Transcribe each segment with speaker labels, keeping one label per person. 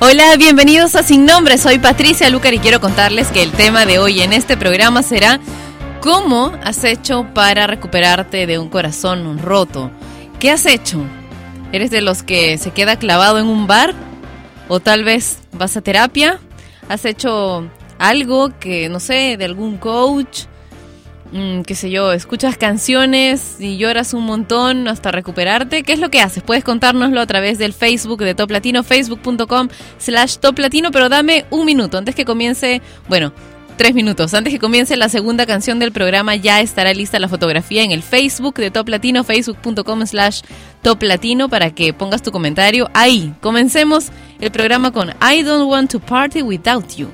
Speaker 1: Hola, bienvenidos a Sin Nombre. Soy Patricia Lucar y quiero contarles que el tema de hoy en este programa será ¿Cómo has hecho para recuperarte de un corazón roto? ¿Qué has hecho? ¿Eres de los que se queda clavado en un bar? ¿O tal vez vas a terapia? ¿Has hecho algo que, no sé, de algún coach? Mm, qué sé yo, escuchas canciones y lloras un montón hasta recuperarte. ¿Qué es lo que haces? Puedes contárnoslo a través del Facebook de Top Latino, facebook.com slash Top Latino, pero dame un minuto antes que comience, bueno, tres minutos. Antes que comience la segunda canción del programa ya estará lista la fotografía en el Facebook de Top Latino, facebook.com slash Top Latino para que pongas tu comentario ahí. Comencemos el programa con I Don't Want to Party Without You.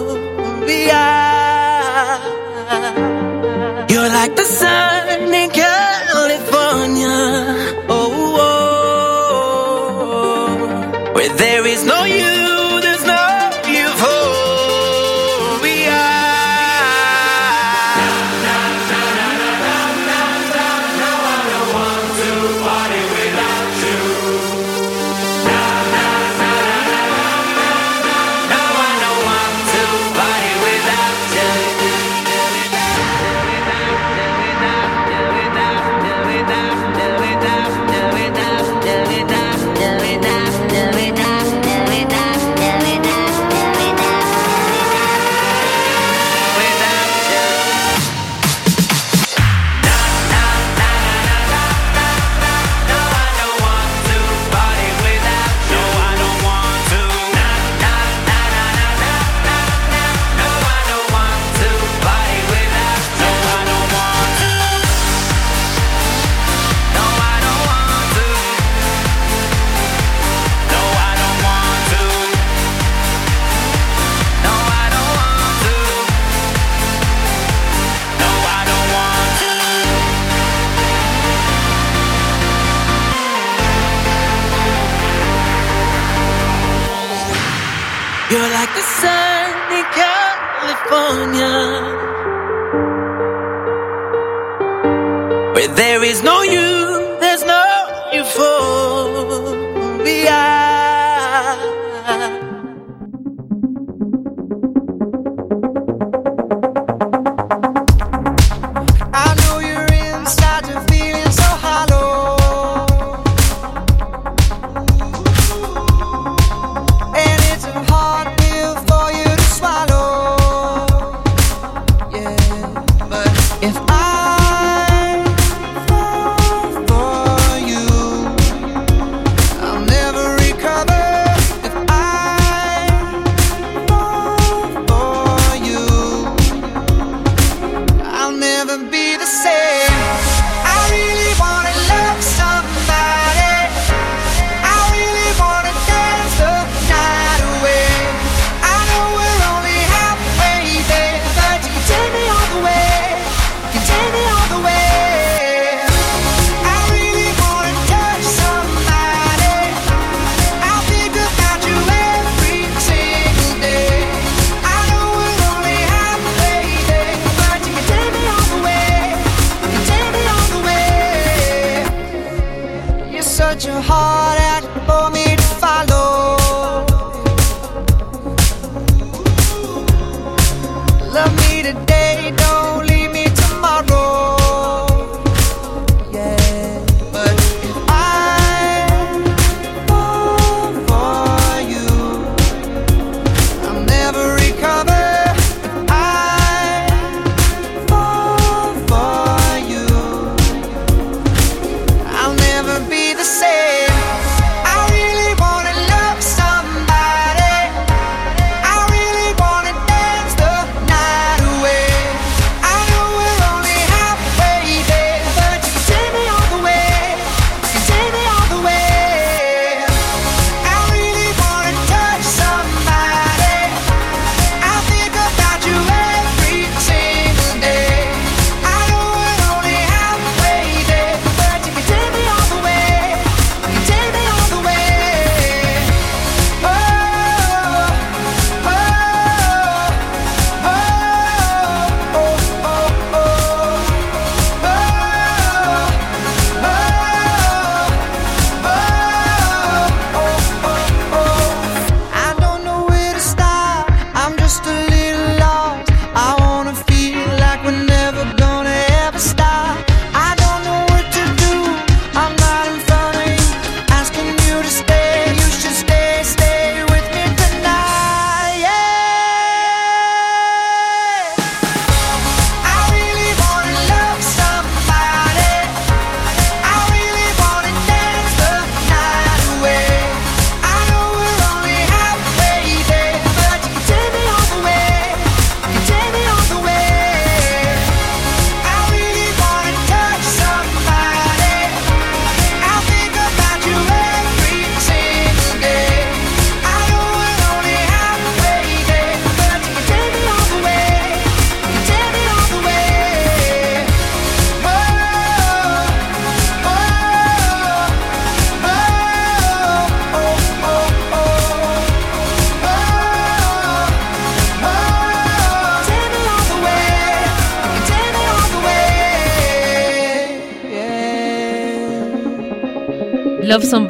Speaker 1: Colombia.
Speaker 2: You're like the sun in California. Oh, oh. where there is no you.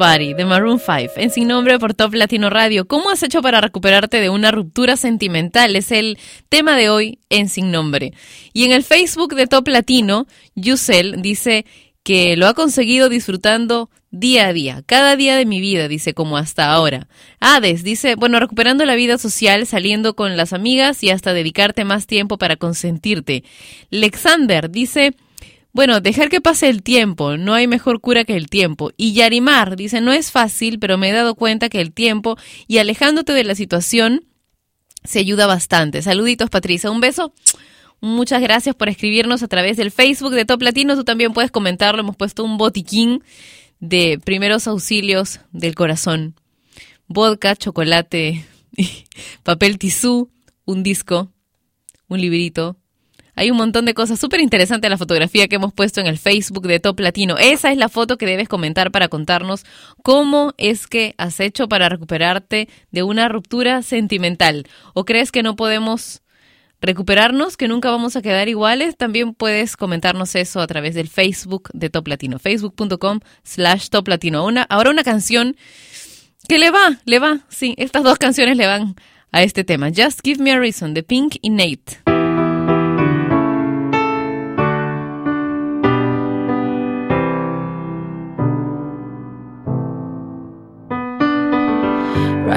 Speaker 2: Somebody
Speaker 3: de Maroon 5 en Sin Nombre por Top Latino Radio. ¿Cómo has hecho para recuperarte de una ruptura sentimental? Es el tema de hoy en Sin Nombre. Y en el Facebook de Top Latino, Yusel dice que lo ha conseguido disfrutando día a día, cada día de mi vida, dice, como hasta ahora. Hades dice, bueno, recuperando la vida social, saliendo con las amigas y hasta dedicarte más tiempo para consentirte. Lexander dice, bueno, dejar que pase el tiempo, no hay mejor cura que el tiempo. Y Yarimar dice, no es fácil, pero me he dado cuenta que el tiempo y alejándote de la situación se ayuda bastante. Saluditos, Patricia, un beso. Muchas gracias por escribirnos a través del Facebook de Top Latino. Tú también puedes comentarlo. Hemos puesto un botiquín de primeros auxilios del corazón. Vodka, chocolate, papel tisú, un disco, un librito, hay un montón de cosas súper interesantes la fotografía que hemos puesto en el Facebook de Top Latino. Esa es la foto que debes comentar para contarnos cómo es que has hecho para recuperarte de una ruptura sentimental. ¿O crees que no podemos recuperarnos, que nunca vamos a quedar iguales? También puedes comentarnos eso a través del Facebook de Top Latino. Facebook.com slash Top Latino. Una, ahora una canción que le va, le va. Sí, estas dos canciones le van a este tema. Just Give Me a Reason de Pink y Nate.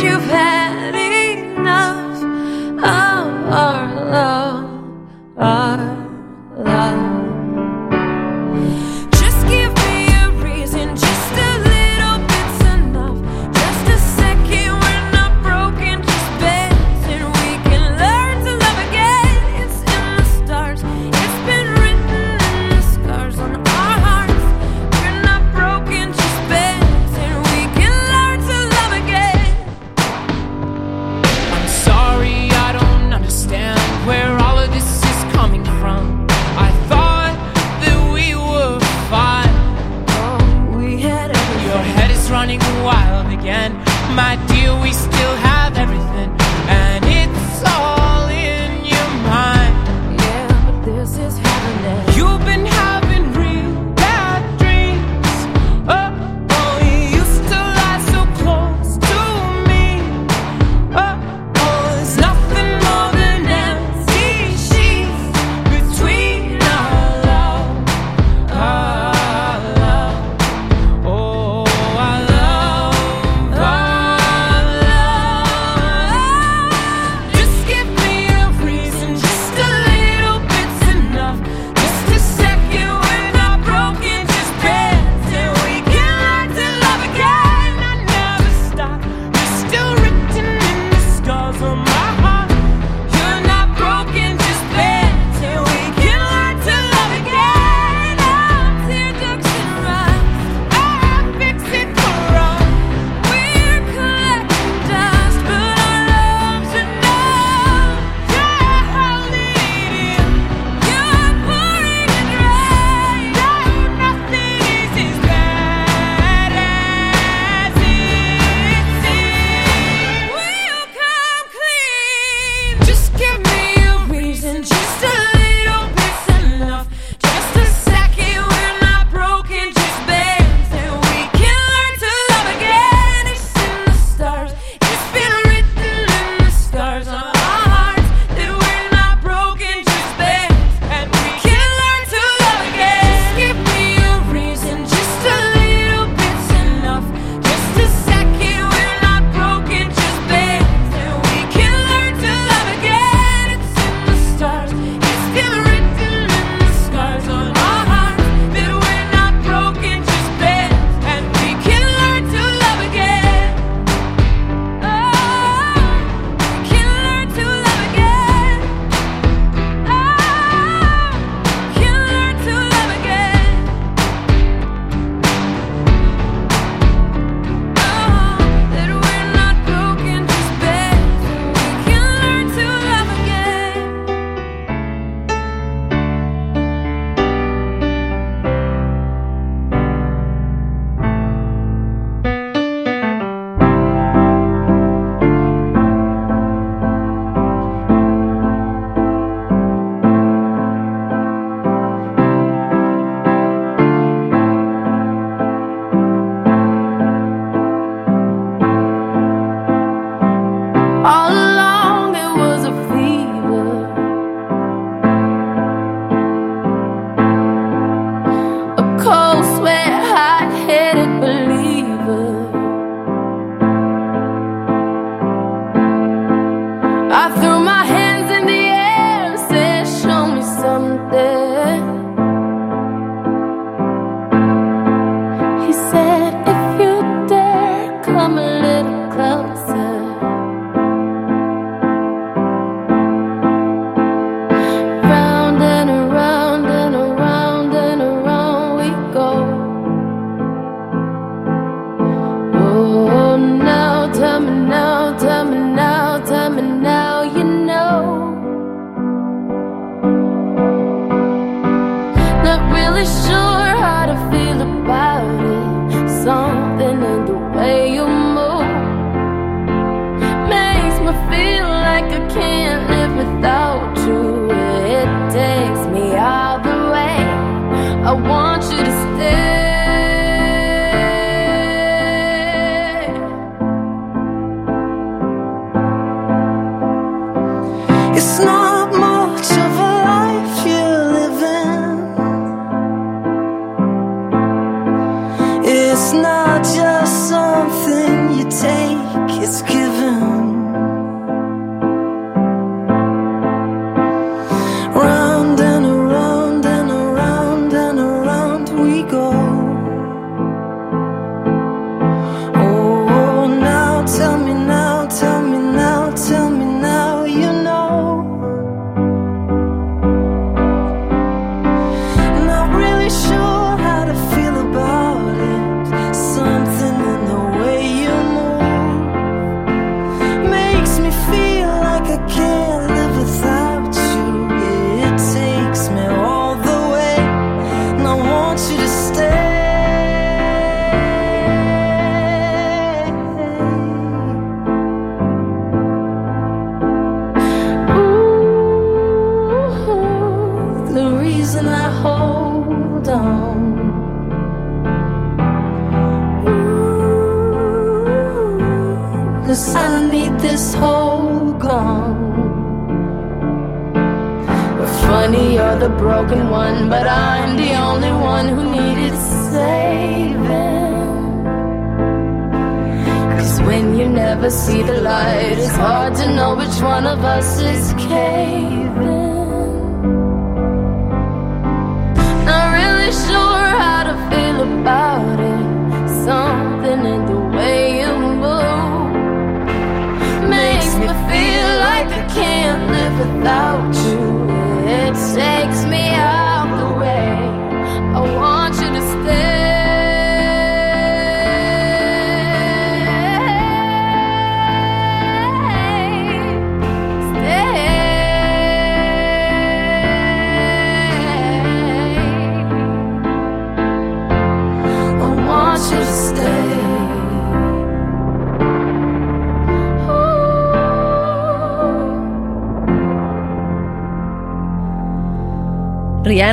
Speaker 4: you've had.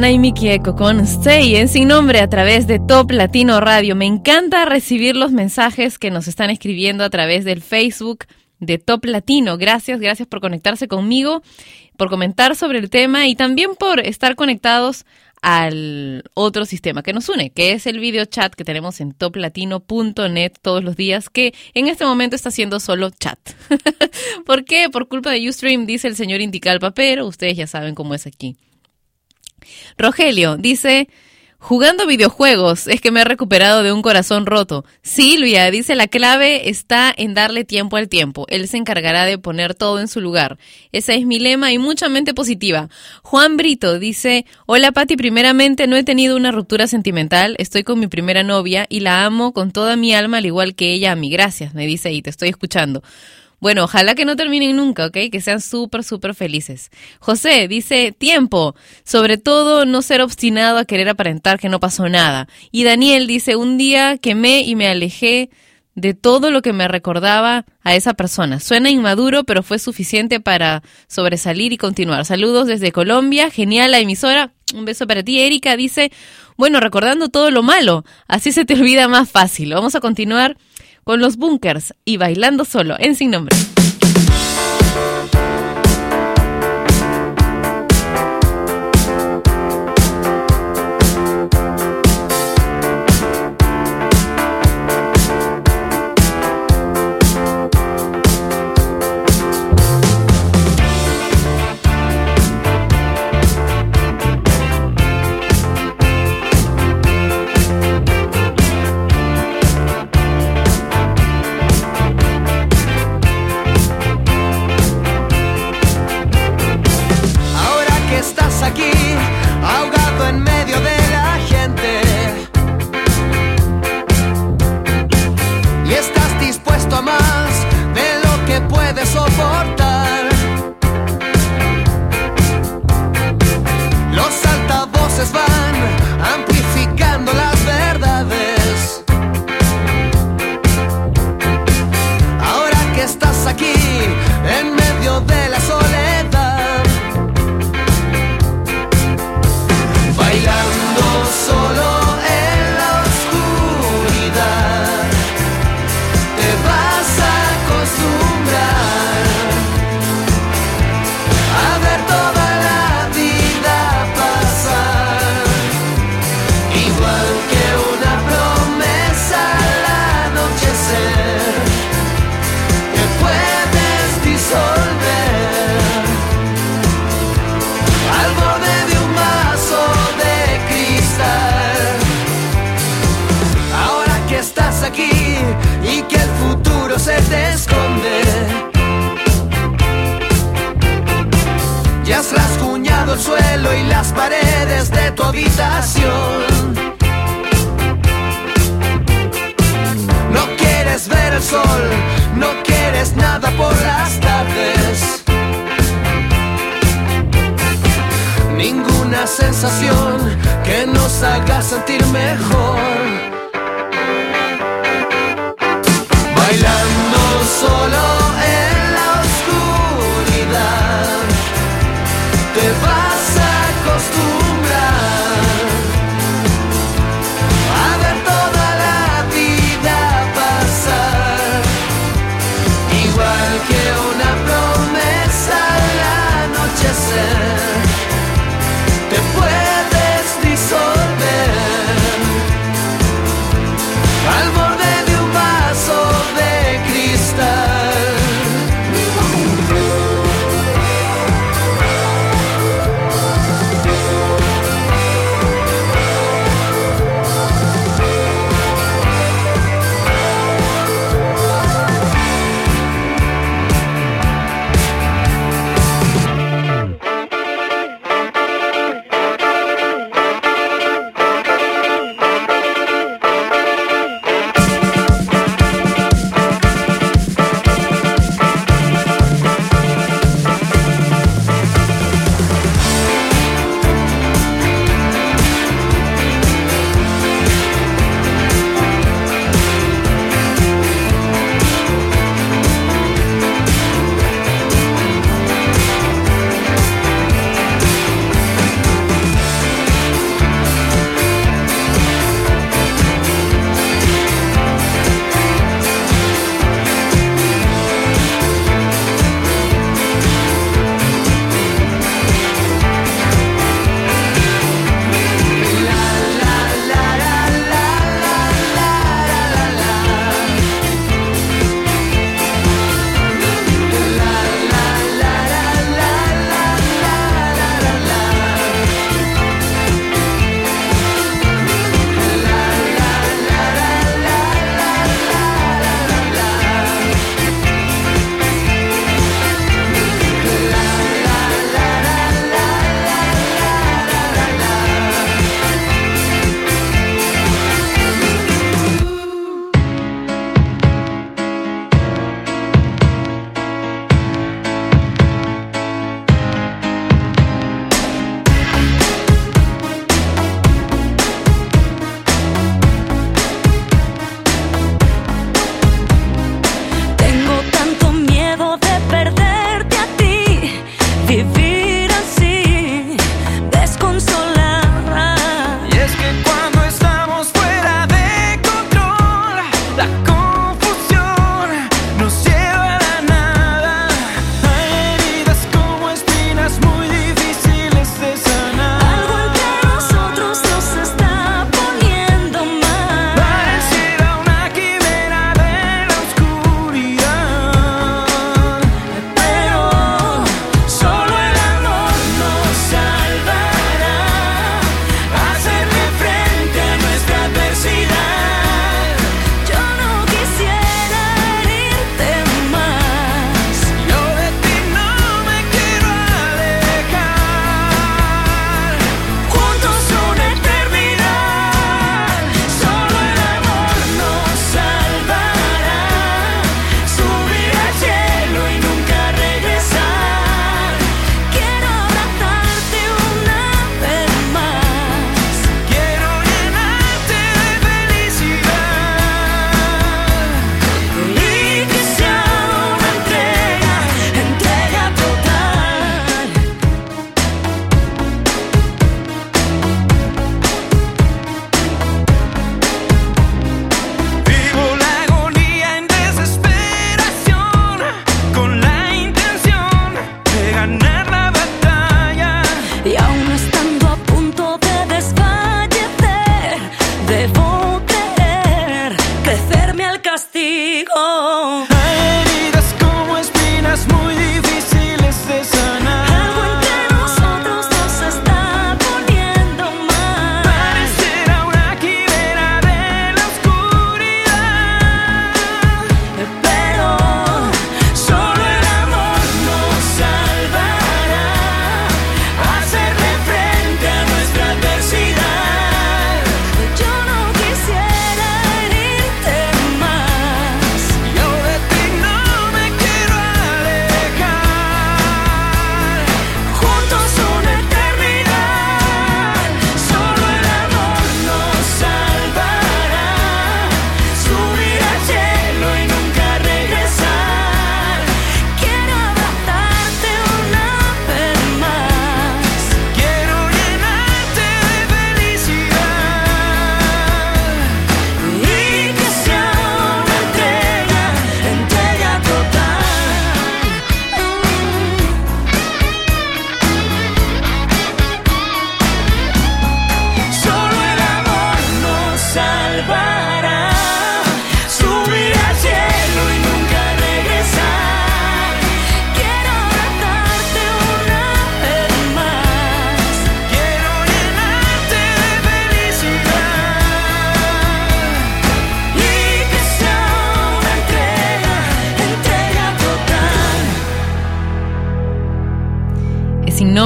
Speaker 3: Rihanna y Miki Eco con Stay en Sin Nombre a través de Top Latino Radio. Me encanta recibir los mensajes que nos están escribiendo a través del Facebook de Top Latino. Gracias, gracias por conectarse conmigo, por comentar sobre el tema y también por estar conectados al otro sistema que nos une, que es el video chat que tenemos en toplatino.net todos los días, que en este momento está haciendo solo chat. ¿Por qué? Por culpa de Ustream, dice el señor Indicalpa, pero ustedes ya saben cómo es aquí. Rogelio dice, jugando videojuegos es que me he recuperado de un corazón roto. Silvia dice, la clave está en darle tiempo al tiempo. Él se encargará de poner todo en su lugar. Ese es mi lema y mucha mente positiva. Juan Brito dice, hola Pati, primeramente no he tenido una ruptura sentimental. Estoy con mi primera novia y la amo con toda mi alma al igual que ella a mí. Gracias, me dice y te estoy escuchando. Bueno, ojalá que no terminen nunca, ¿ok? Que sean súper, súper felices. José dice, tiempo. Sobre todo, no ser obstinado a querer aparentar que no pasó nada. Y Daniel dice, un día quemé y me alejé de todo lo que me recordaba a esa persona. Suena inmaduro, pero fue suficiente para sobresalir y continuar. Saludos desde Colombia. Genial la emisora. Un beso para ti, Erika. Dice, bueno, recordando todo lo malo. Así se te olvida más fácil. Vamos a continuar con los bunkers y bailando solo en sin nombre.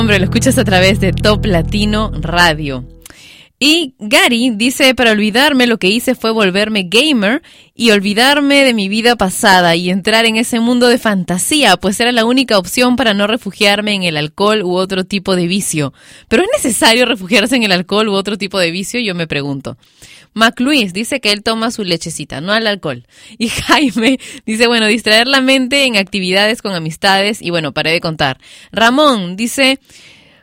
Speaker 3: Nombre lo escuchas a través de Top Latino Radio. Gary dice, para olvidarme lo que hice fue volverme gamer y olvidarme de mi vida pasada y entrar en ese mundo de fantasía, pues era la única opción para no refugiarme en el alcohol u otro tipo de vicio. ¿Pero es necesario refugiarse en el alcohol u otro tipo de vicio? Yo me pregunto. Mac Luis dice que él toma su lechecita, no al alcohol. Y Jaime dice, bueno, distraer la mente en actividades con amistades y bueno, paré de contar. Ramón dice,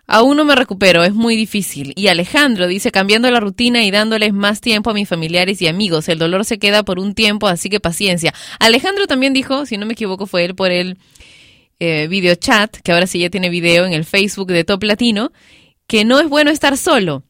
Speaker 3: aún no me recupero, es muy difícil. Y Alejandro dice, cambiando la rutina y dándoles más tiempo a mis familiares y amigos. El dolor se queda por un tiempo, así que paciencia. Alejandro también dijo, si no me equivoco, fue él por el eh, video chat, que ahora sí ya tiene video en el Facebook de Top Latino, que no es bueno estar solo.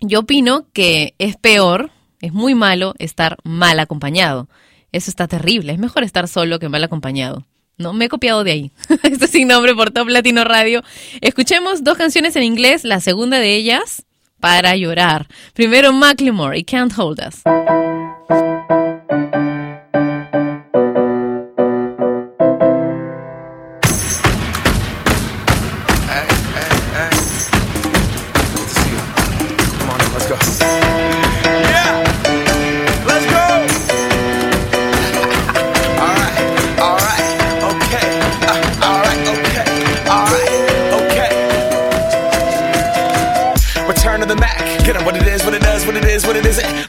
Speaker 3: Yo opino que es peor, es muy malo estar mal acompañado. Eso está terrible. Es mejor estar solo que mal acompañado. No, me he copiado de ahí. Esto es sin nombre por Top Latino Radio. Escuchemos dos canciones en inglés, la segunda de ellas, para llorar. Primero Macklemore y Can't Hold Us.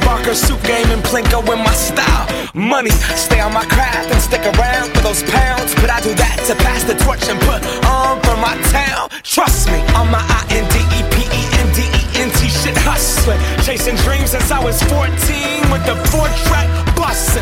Speaker 5: Barker suit game and Plinko in my style. Money, stay on my craft and stick around for those pounds. But I do that to pass the torch and put on for my town. Trust me, on my I N D E P E N D E N T shit hustling. Chasing dreams since I was 14 with the four track busting.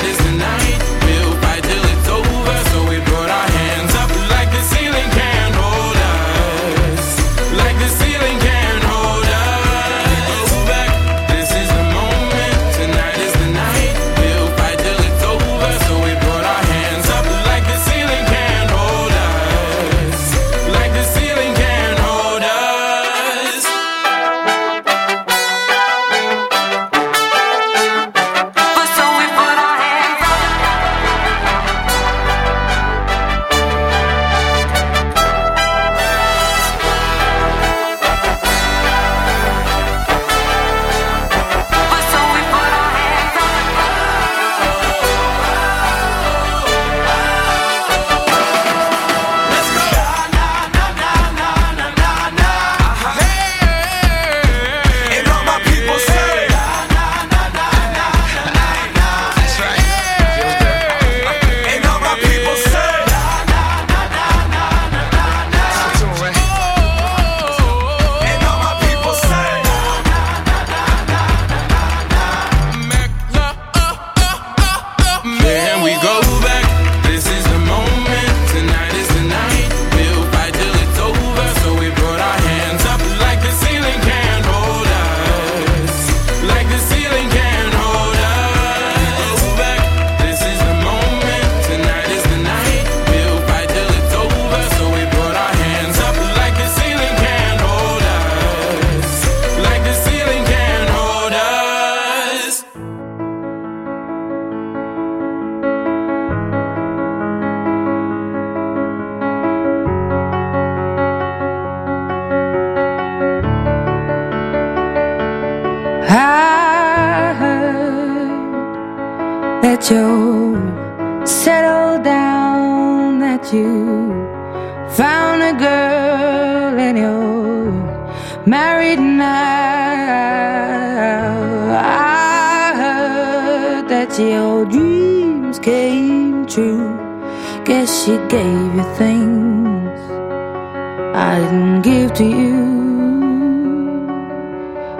Speaker 6: I didn't give to you.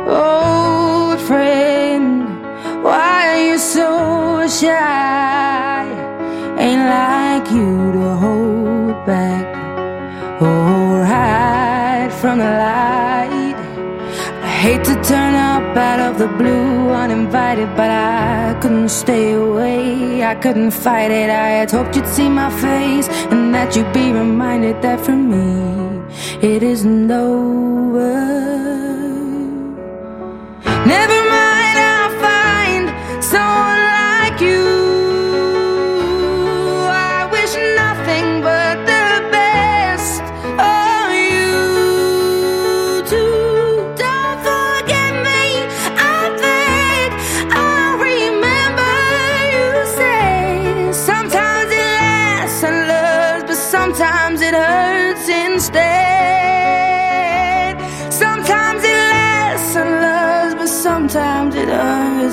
Speaker 6: Old friend, why are you so shy? Ain't like you to hold back or hide from the light. I hate to turn up out of the blue uninvited, but I couldn't stay away. I couldn't fight it. I had hoped you'd see my face and that you'd be reminded that for me it isn't over.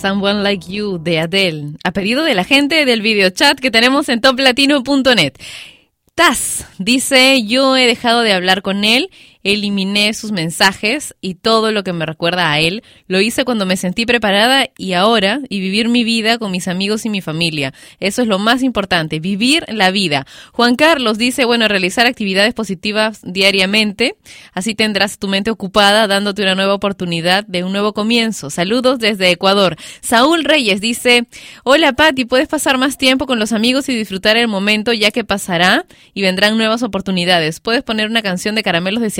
Speaker 6: Someone Like You
Speaker 3: de Adele, a pedido de la gente del videochat que tenemos en toplatino.net. Taz dice, yo he dejado de hablar con él eliminé sus mensajes y todo lo que me recuerda a él. Lo hice cuando me sentí preparada y ahora, y vivir mi vida con mis amigos y mi familia. Eso es lo más importante, vivir la vida. Juan Carlos dice, bueno, realizar actividades positivas diariamente, así tendrás tu mente ocupada dándote una nueva oportunidad de un nuevo comienzo. Saludos desde Ecuador. Saúl Reyes dice, hola Patti, puedes pasar más tiempo con los amigos y disfrutar el momento ya que pasará y vendrán nuevas oportunidades. Puedes poner una canción de caramelos de.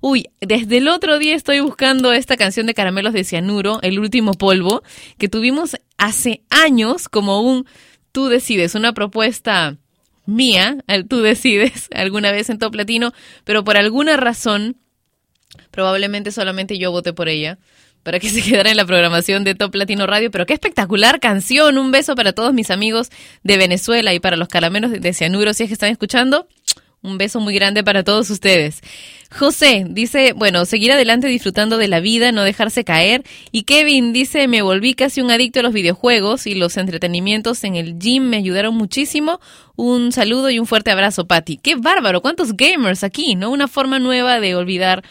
Speaker 3: Uy, desde el otro día estoy buscando esta canción de caramelos de cianuro, el último polvo, que tuvimos hace años como un tú decides, una propuesta mía, tú decides, alguna vez en Top Latino, pero por alguna razón, probablemente solamente yo voté por ella, para que se quedara en la programación de Top Latino Radio. Pero qué espectacular canción. Un beso para todos mis amigos de Venezuela y para los caramelos de cianuro, si es que están escuchando. Un beso muy grande para todos ustedes. José dice, bueno, seguir adelante disfrutando de la vida, no dejarse caer. Y Kevin dice, me volví casi un adicto a los videojuegos y los entretenimientos en el gym me ayudaron muchísimo. Un saludo y un fuerte abrazo, Patti. Qué bárbaro, cuántos gamers aquí, ¿no? Una forma nueva de olvidar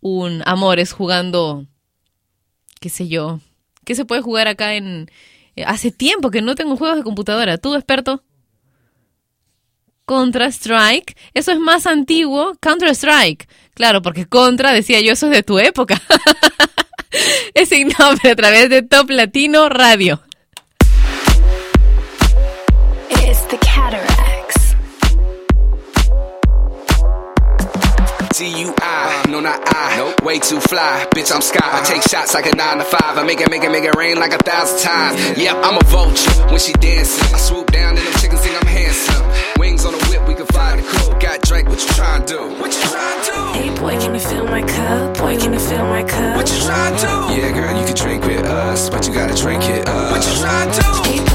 Speaker 3: un amor es jugando, qué sé yo, ¿qué se puede jugar acá en... eh, Hace tiempo que no tengo juegos de computadora. ¿Tú, experto? Contra Strike. Eso es más antiguo. Counter Strike. Claro, porque Contra, decía yo, eso es de tu época. es sin nombre a través de Top Latino Radio.
Speaker 7: It's the cataracts.
Speaker 5: T-U-I, no not I, nope. way too fly, bitch I'm sky I take shots like a 9 to 5, I make it, make it, make it rain like a thousand times Yep, I'm a vulture when she dancing I swoop down and them chickens think I'm handsome Drake, what you trying to do? What you trying to do?
Speaker 7: Hey boy, can you fill my cup? Boy, can you fill my cup?
Speaker 5: What you trying to do? Yeah girl, you can drink with us, but you gotta drink it up What you trying to do?
Speaker 7: Hey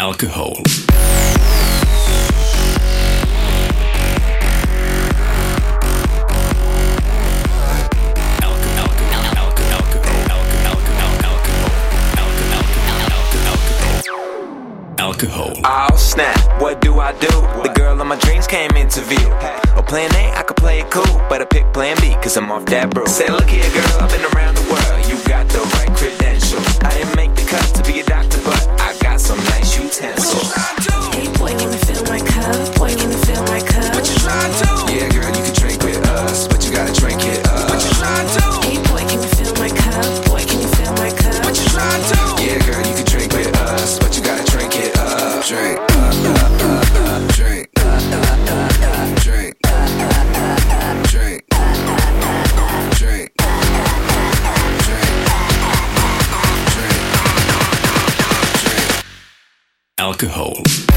Speaker 8: Alcohol. Alcohol.
Speaker 9: Oh snap, what do I do? The girl of my dreams came into view. Oh, plan A, I could play it cool, but I pick plan B, cause I'm off that brew. Say, look here, girl, I've been around the world, you got the right credentials. I didn't make the cut to be a doctor,
Speaker 5: Test.
Speaker 8: Alcohol.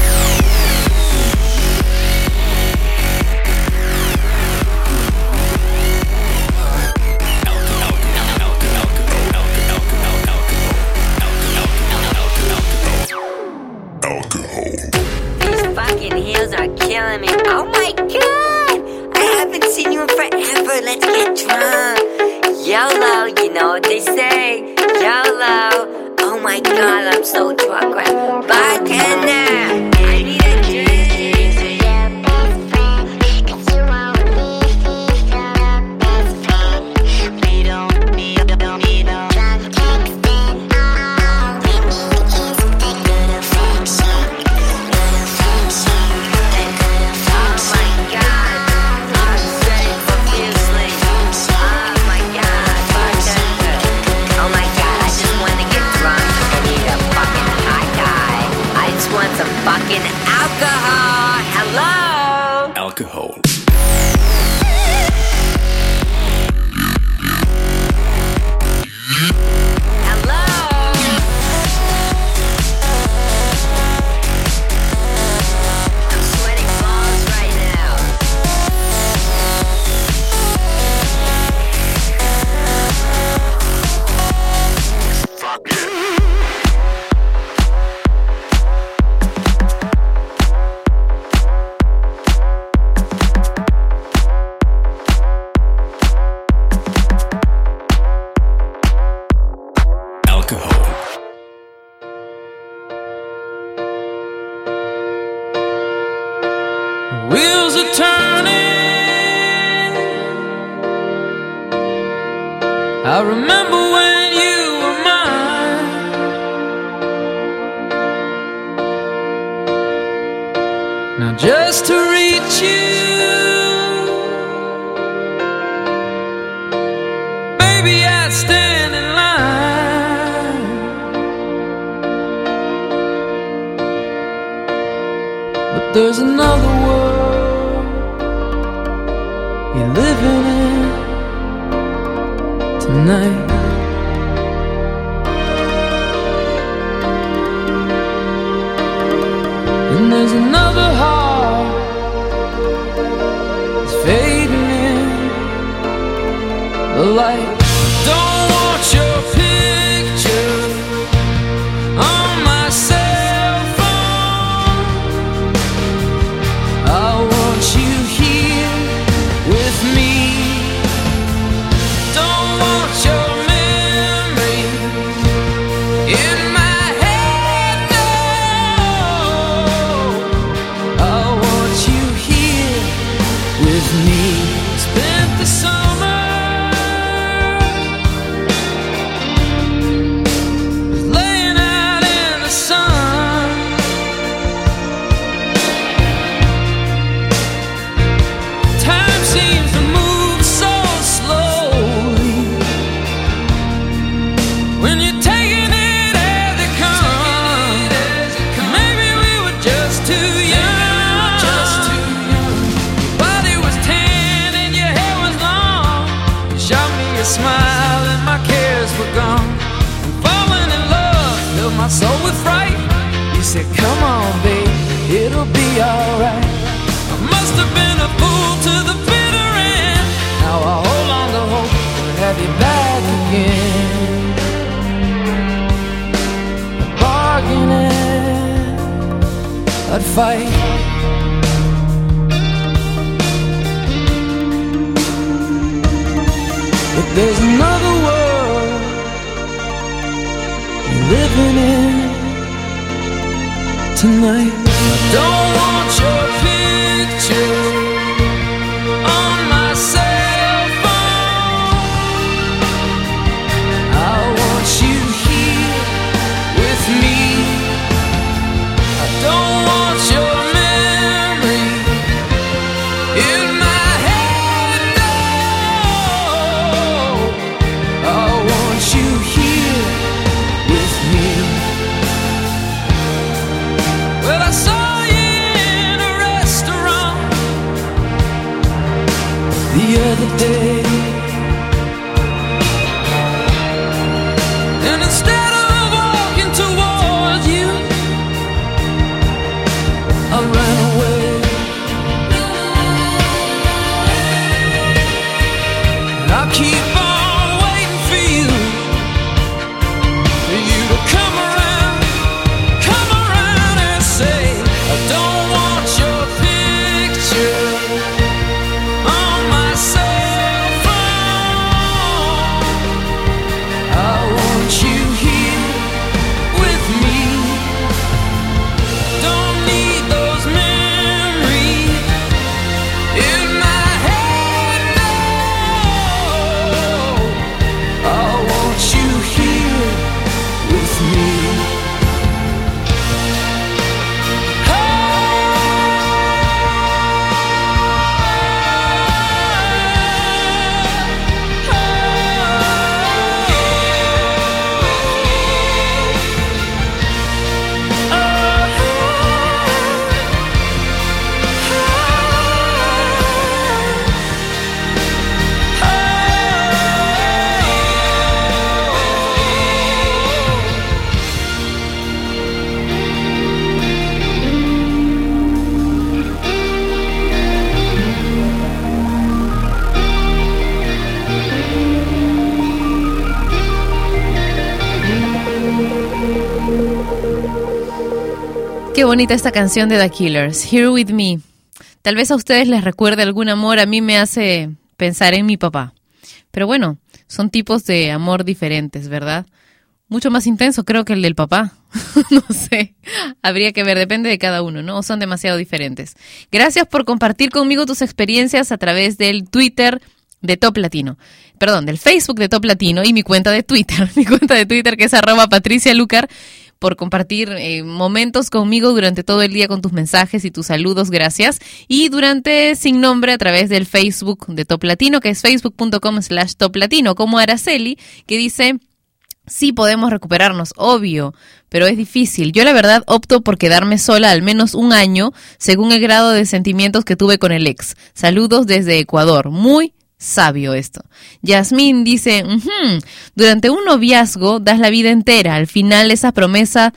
Speaker 4: falling in love, filled my soul with fright. You said, Come on, babe, it'll be alright. I must have been a fool to the bitter end. Now I hold on to hope to have you back again. Bargaining, I'd fight. but There's nothing living in tonight. I don't want your picture.
Speaker 3: bonita esta canción de The Killers, Here With Me. Tal vez a ustedes les recuerde algún amor, a mí me hace pensar en mi papá. Pero bueno, son tipos de amor diferentes, ¿verdad? Mucho más intenso creo que el del papá. no sé, habría que ver, depende de cada uno, ¿no? Son demasiado diferentes. Gracias por compartir conmigo tus experiencias a través del Twitter de Top Latino. Perdón, del Facebook de Top Latino y mi cuenta de Twitter. Mi cuenta de Twitter que es arroba Patricia Lucar por compartir eh, momentos conmigo durante todo el día con tus mensajes y tus saludos, gracias. Y durante Sin Nombre a través del Facebook de Top Latino, que es facebook.com slash Top Latino, como Araceli, que dice... Sí podemos recuperarnos, obvio, pero es difícil. Yo la verdad opto por quedarme sola al menos un año, según el grado de sentimientos que tuve con el ex. Saludos desde Ecuador. Muy sabio esto. Yasmín dice, "Ujú, durante un noviazgo das la vida entera, al final esa promesa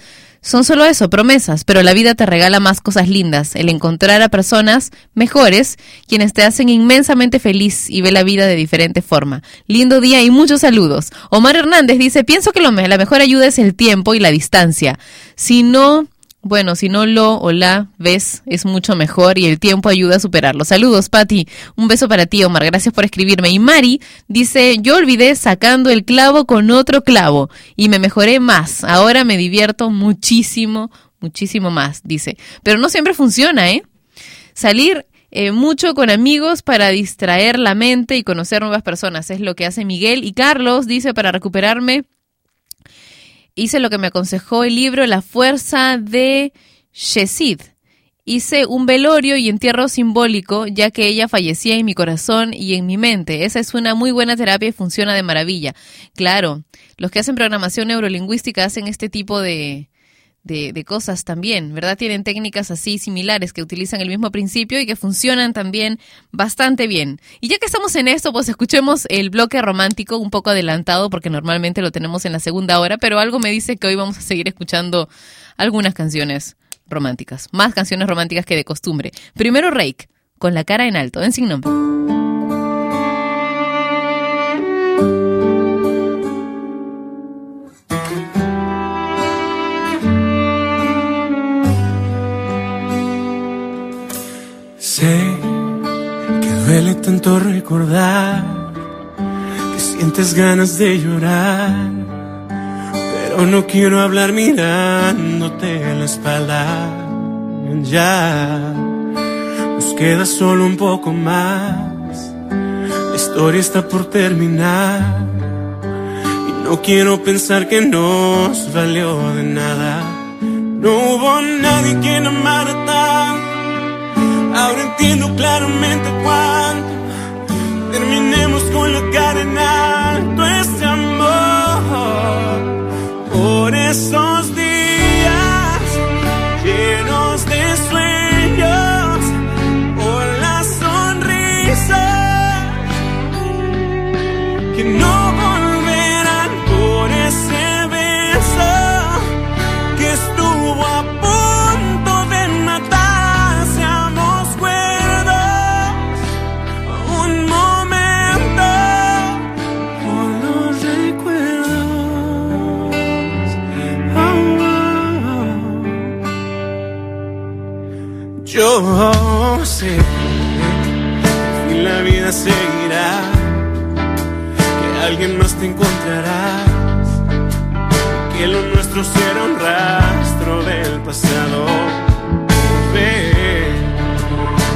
Speaker 3: son solo eso, promesas, pero la vida te regala más cosas lindas, el encontrar a personas mejores, quienes te hacen inmensamente feliz y ve la vida de diferente forma. Lindo día y muchos saludos. Omar Hernández dice, pienso que lo la mejor ayuda es el tiempo y la distancia. Si no, bueno, si no lo o la ves, es mucho mejor y el tiempo ayuda a superarlo. Saludos, Patti. Un beso para ti, Omar. Gracias por escribirme. Y Mari dice, yo olvidé sacando el clavo con otro clavo y me mejoré más. Ahora me divierto muchísimo, muchísimo más, dice. Pero no siempre funciona, ¿eh? Salir eh, mucho con amigos para distraer la mente y conocer nuevas personas. Es lo que hace Miguel. Y Carlos dice, para recuperarme, hice lo que me aconsejó el libro La fuerza de Shesid. Hice un velorio y entierro simbólico, ya que ella fallecía en mi corazón y en mi mente. Esa es una muy buena terapia y funciona de maravilla. Claro, los que hacen programación neurolingüística hacen este tipo de, de, de cosas también, ¿verdad? Tienen técnicas así similares que utilizan el mismo principio y que funcionan también bastante bien. Y ya que estamos en esto, pues escuchemos el bloque romántico un poco adelantado porque normalmente lo tenemos en la segunda hora, pero algo me dice que hoy vamos a seguir escuchando algunas canciones románticas, más canciones románticas que de costumbre. Primero Rake, con la cara en alto, en sin nombre.
Speaker 10: Tanto recordar que sientes ganas de llorar, pero no quiero hablar mirándote en la espalda. Ya nos queda solo un poco más. La historia está por terminar y no quiero pensar que nos valió de nada. No hubo nadie quien amara tanto. Ahora entiendo claramente cuánto terminemos con la cara en alto amor. Por esos días Oh, la vida seguirá, que alguien más te encontrarás que lo nuestro será un rastro del pasado. Ve,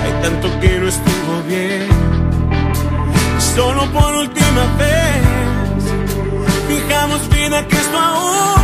Speaker 10: hay tanto que no estuvo bien. Solo por última vez, fijamos vida que esto aún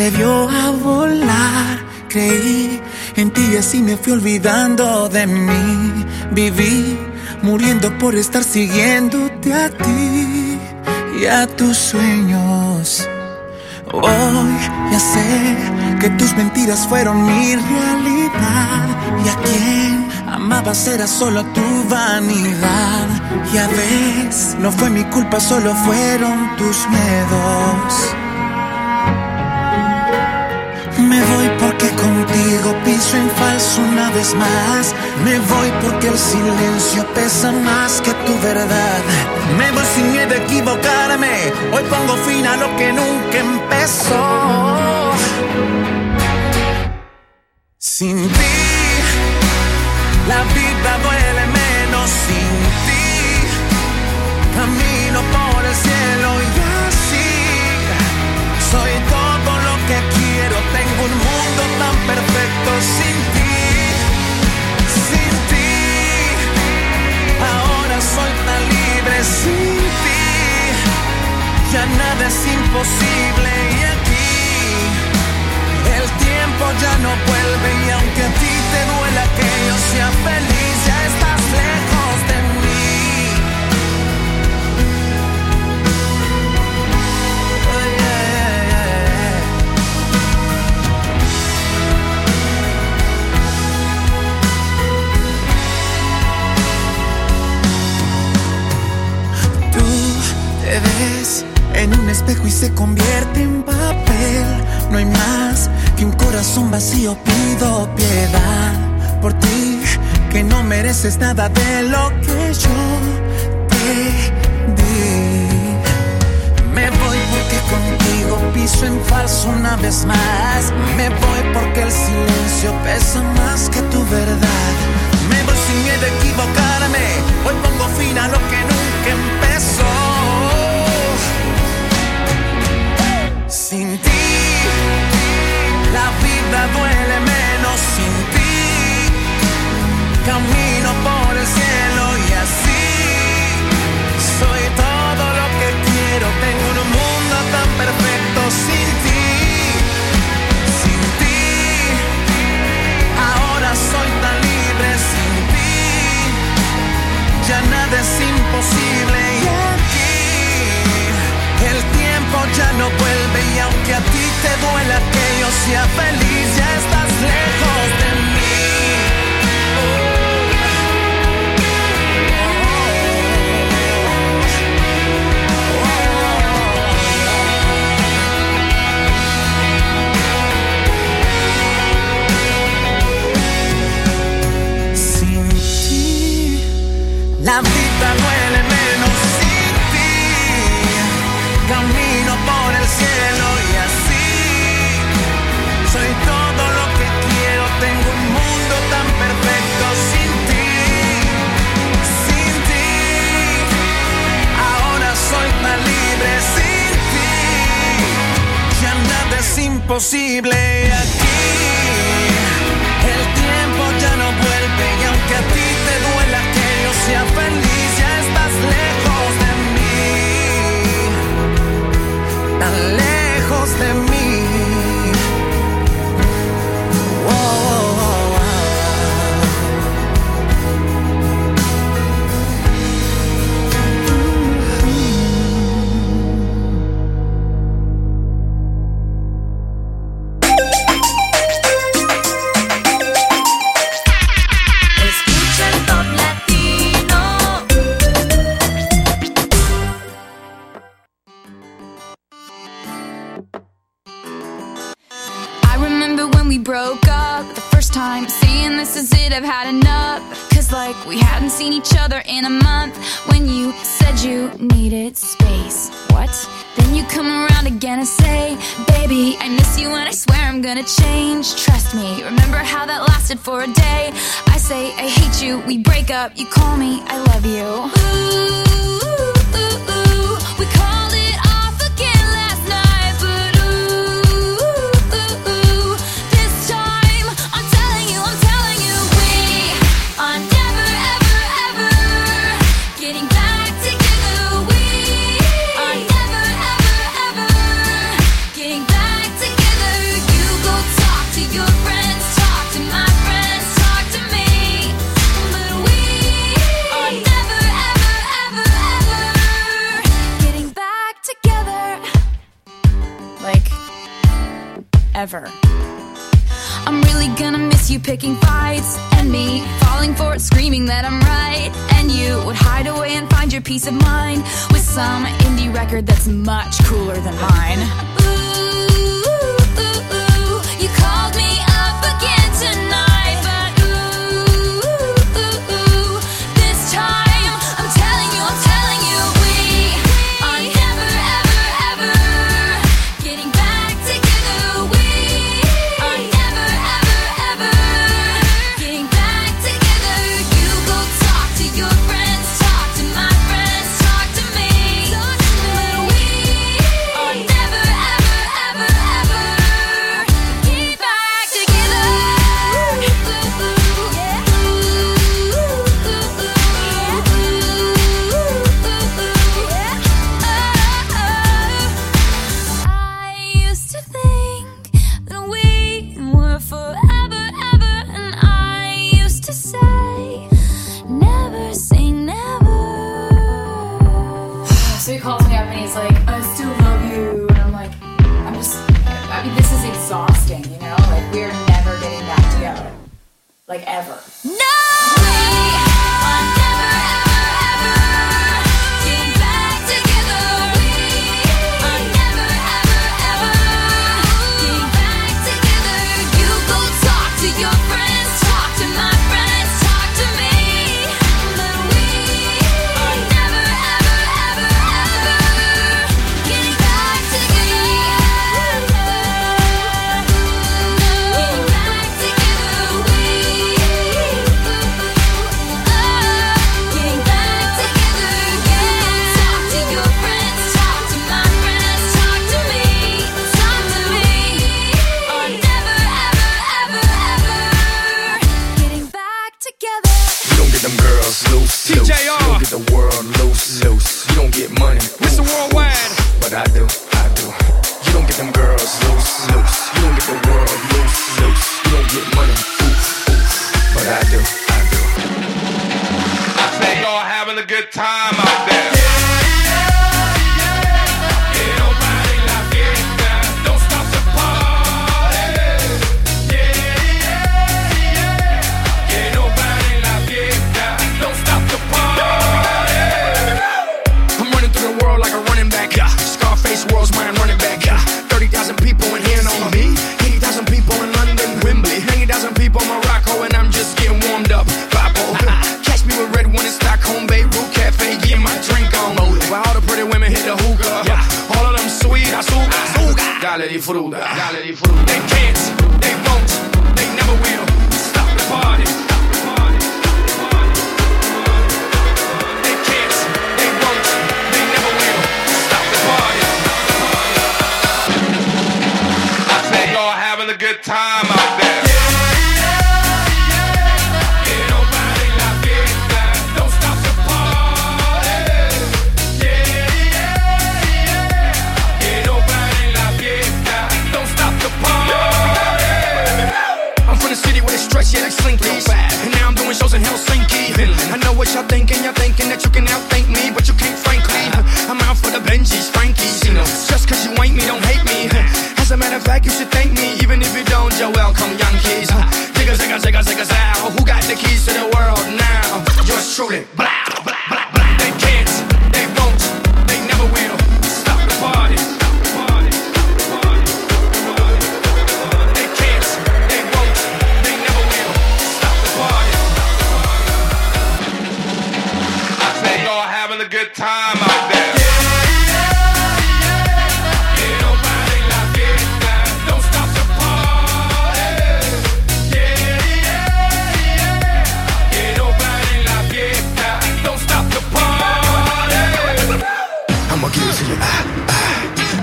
Speaker 11: atrevió a volar. Creí en ti y así me fui olvidando de mí. Viví muriendo por estar siguiéndote a ti y a tus sueños. Hoy ya sé que tus mentiras fueron mi realidad y a quien amabas era solo tu vanidad. Ya ves, no fue mi culpa, solo fueron tus miedos. vez más. Me voy porque el silencio pesa más que tu verdad. Me voy sin miedo a equivocarme. Hoy pongo fin a lo que nunca empezó. Sin haces nada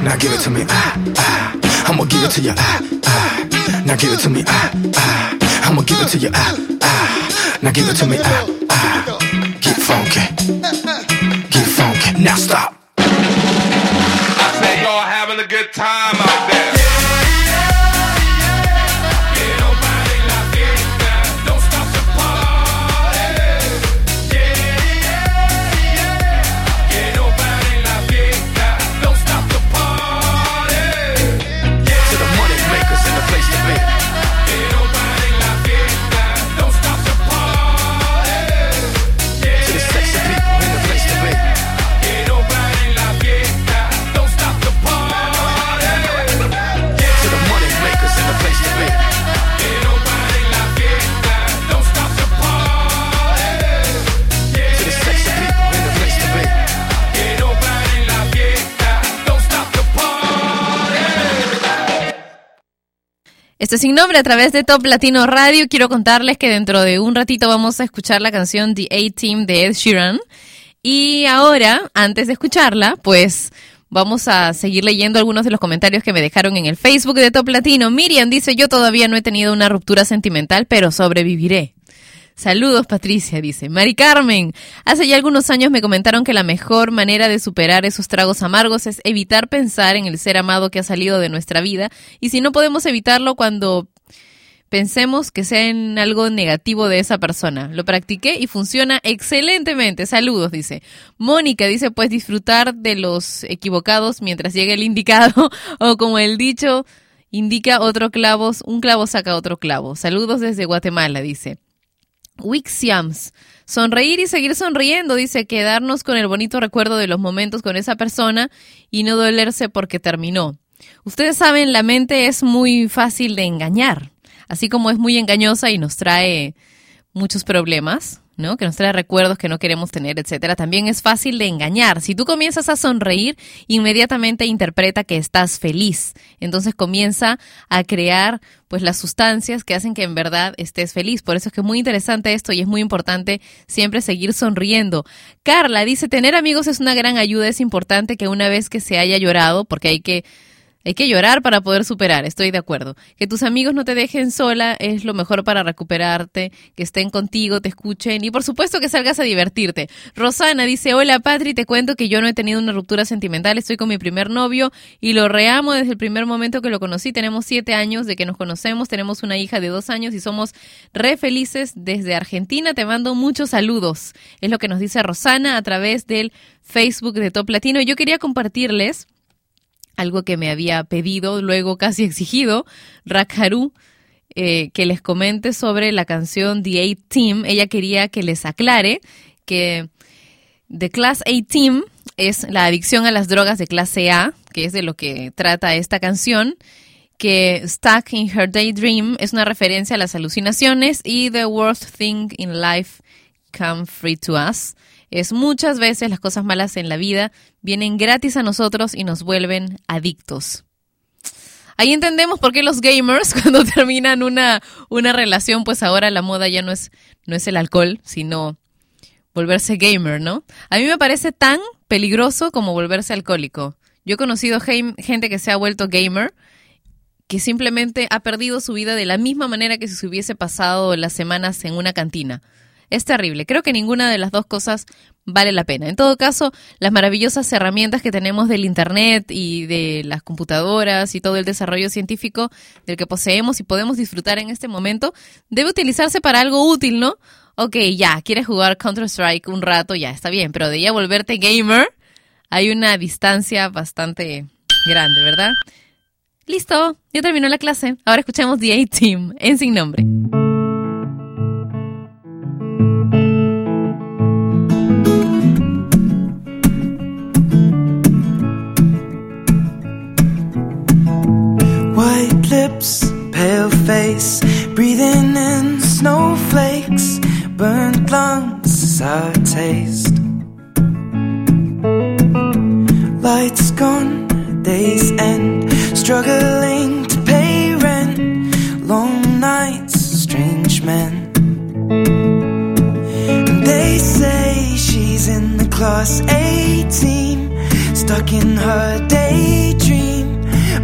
Speaker 5: Now give it to me, ah, ah. I'ma give it to you, ah, ah. Now give it to me, ah, ah. I'ma give it to you, ah, ah. Now give it to me, ah, ah. Get funky, get funky. Now stop.
Speaker 12: I say y'all having a good time out there.
Speaker 3: Este es sin nombre a través de Top Latino Radio. Quiero contarles que dentro de un ratito vamos a escuchar la canción The A-Team de Ed Sheeran. Y ahora, antes de escucarla, pues vamos a seguir leyendo algunos de los comentarios que me dejaron en el Facebook de Top Latino. Miriam dice, yo todavía no he tenido una ruptura sentimental, pero sobreviviré. Saludos, Patricia, dice. Mari Carmen, hace ya algunos años me comentaron que la mejor manera de superar esos tragos amargos es evitar pensar en el ser amado que ha salido de nuestra vida y si no podemos evitarlo cuando pensemos que sea en algo negativo de esa persona. Lo practiqué y funciona excelentemente. Saludos, dice. Mónica dice, pues disfrutar de los equivocados mientras llegue el indicado o como el dicho indica otro clavo, un clavo saca otro clavo. Saludos desde Guatemala, dice. Wixiams. Sonreír y seguir sonriendo, dice, quedarnos con el bonito recuerdo de los momentos con esa persona y no dolerse porque terminó. Ustedes saben, la mente es muy fácil de engañar, así como es muy engañosa y nos trae muchos problemas, ¿no? Que nos trae recuerdos que no queremos tener, etcétera. También es fácil de engañar. Si tú comienzas a sonreír, inmediatamente interpreta que estás feliz. Entonces comienza a crear pues las sustancias que hacen que en verdad estés feliz. Por eso es que es muy interesante esto y es muy importante siempre seguir sonriendo. Carla dice, tener amigos es una gran ayuda, es importante que una vez que se haya llorado, porque hay que hay que llorar para poder superar, estoy de acuerdo. Que tus amigos no te dejen sola es lo mejor para recuperarte, que estén contigo, te escuchen y por supuesto que salgas a divertirte. Rosana dice, hola Patri, te cuento que yo no he tenido una ruptura sentimental, estoy con mi primer novio y lo reamo desde el primer momento que lo conocí. Tenemos siete años de que nos conocemos, tenemos una hija de dos años y somos re felices desde Argentina. Te mando muchos saludos. Es lo que nos dice Rosana a través del Facebook de Top Latino. Yo quería compartirles algo que me había pedido, luego casi exigido, Rakharu, eh, que les comente sobre la canción The A-Team. Ella quería que les aclare que The Class A-Team es la adicción a las drogas de clase A, que es de lo que trata esta canción, que Stuck in Her Daydream es una referencia a las alucinaciones y The Worst Thing in Life Come Free to Us es muchas veces las cosas malas en la vida vienen gratis a nosotros y nos vuelven adictos. Ahí entendemos por qué los gamers cuando terminan una, una relación, pues ahora la moda ya no es, no es el alcohol, sino volverse gamer, ¿no? A mí me parece tan peligroso como volverse alcohólico. Yo he conocido gente que se ha vuelto gamer que simplemente ha perdido su vida de la misma manera que si se hubiese pasado las semanas en una cantina. Es terrible. Creo que ninguna de las dos cosas vale la pena. En todo caso, las maravillosas herramientas que tenemos del Internet y de las computadoras y todo el desarrollo científico del que poseemos y podemos disfrutar en este momento, debe utilizarse para algo útil, ¿no? Ok, ya, quieres jugar Counter-Strike un rato, ya, está bien, pero de ya volverte gamer, hay una distancia bastante grande, ¿verdad? Listo, ya terminó la clase. Ahora escuchamos The A-Team en Sin Nombre.
Speaker 11: Lips, pale face, breathing in snowflakes, burnt lungs is our taste.
Speaker 6: Lights gone, days end, struggling to pay rent. Long nights, strange men. And they say she's in the class A team, stuck in her daydream.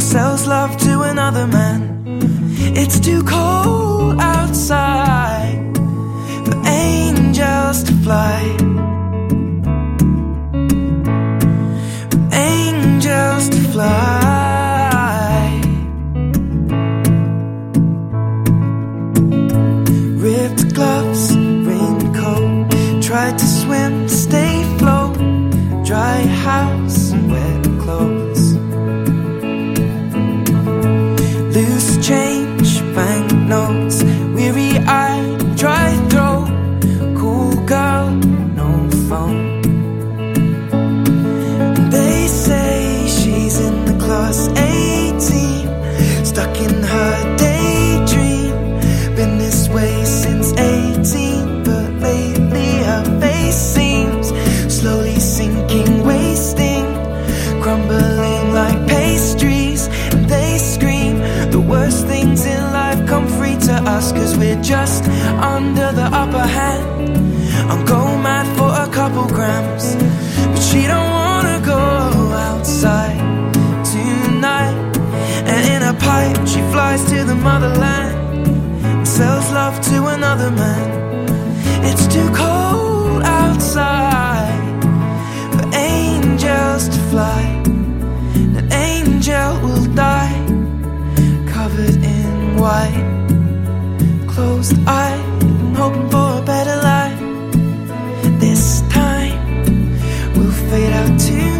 Speaker 6: or sells love to another man. It's too cold outside for angels to fly. For angels to fly. The motherland, and sells love to another man. It's too cold outside for angels to fly. An angel will die, covered in white, closed eye, hoping for a better life. This time we'll fade out tonight,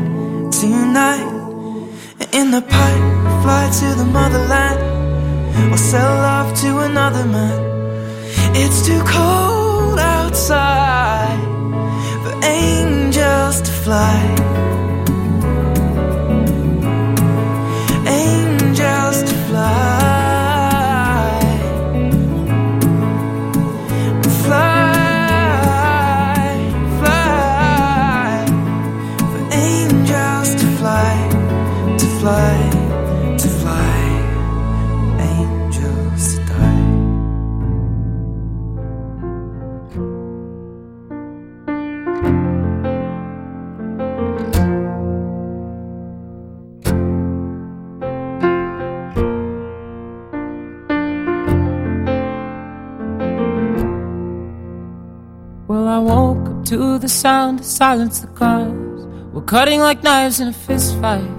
Speaker 6: tonight. In the pipe, fly to the motherland or sell love to another man. It's too cold outside for angels to fly. Angels to. Fly,
Speaker 4: sound to silence the cars. We're cutting like knives in a fist fight.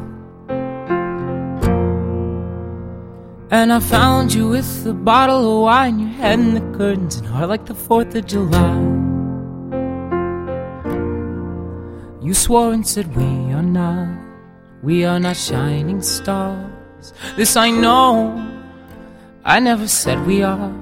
Speaker 4: And I found you with a bottle of wine, your head in the curtains, and heart like the 4th of July. You swore and said, We are not, we are not shining stars. This I know, I never said we are.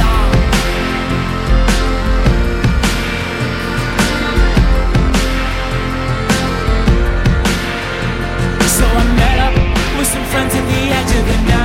Speaker 4: So I met up with some friends at the edge of the night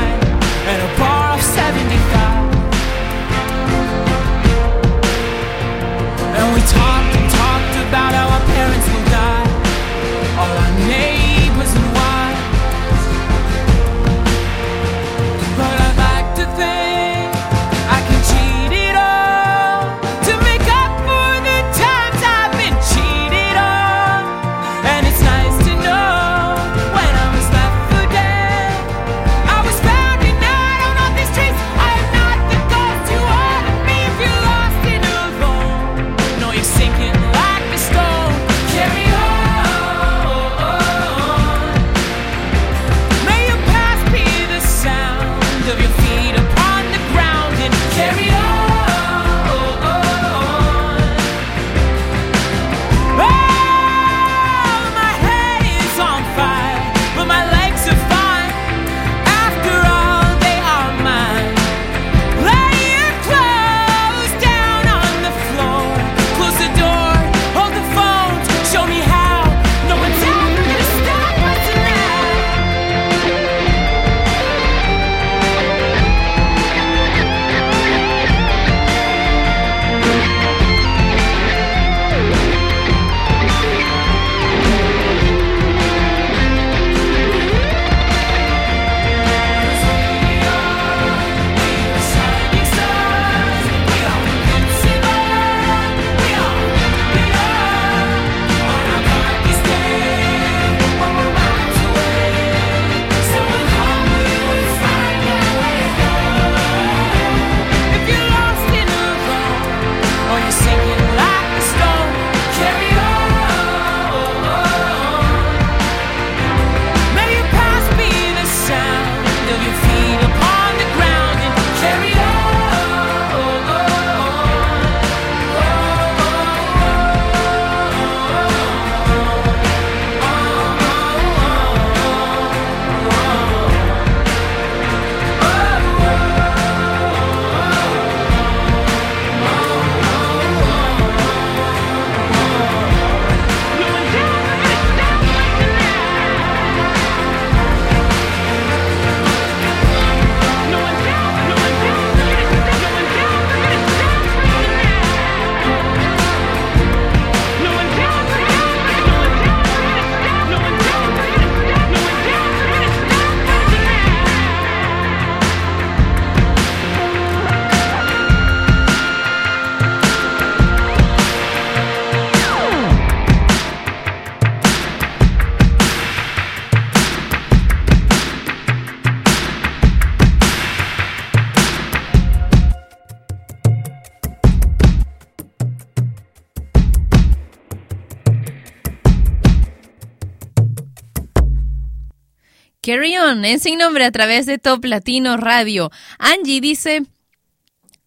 Speaker 4: en sin nombre a través de Top Latino Radio. Angie dice,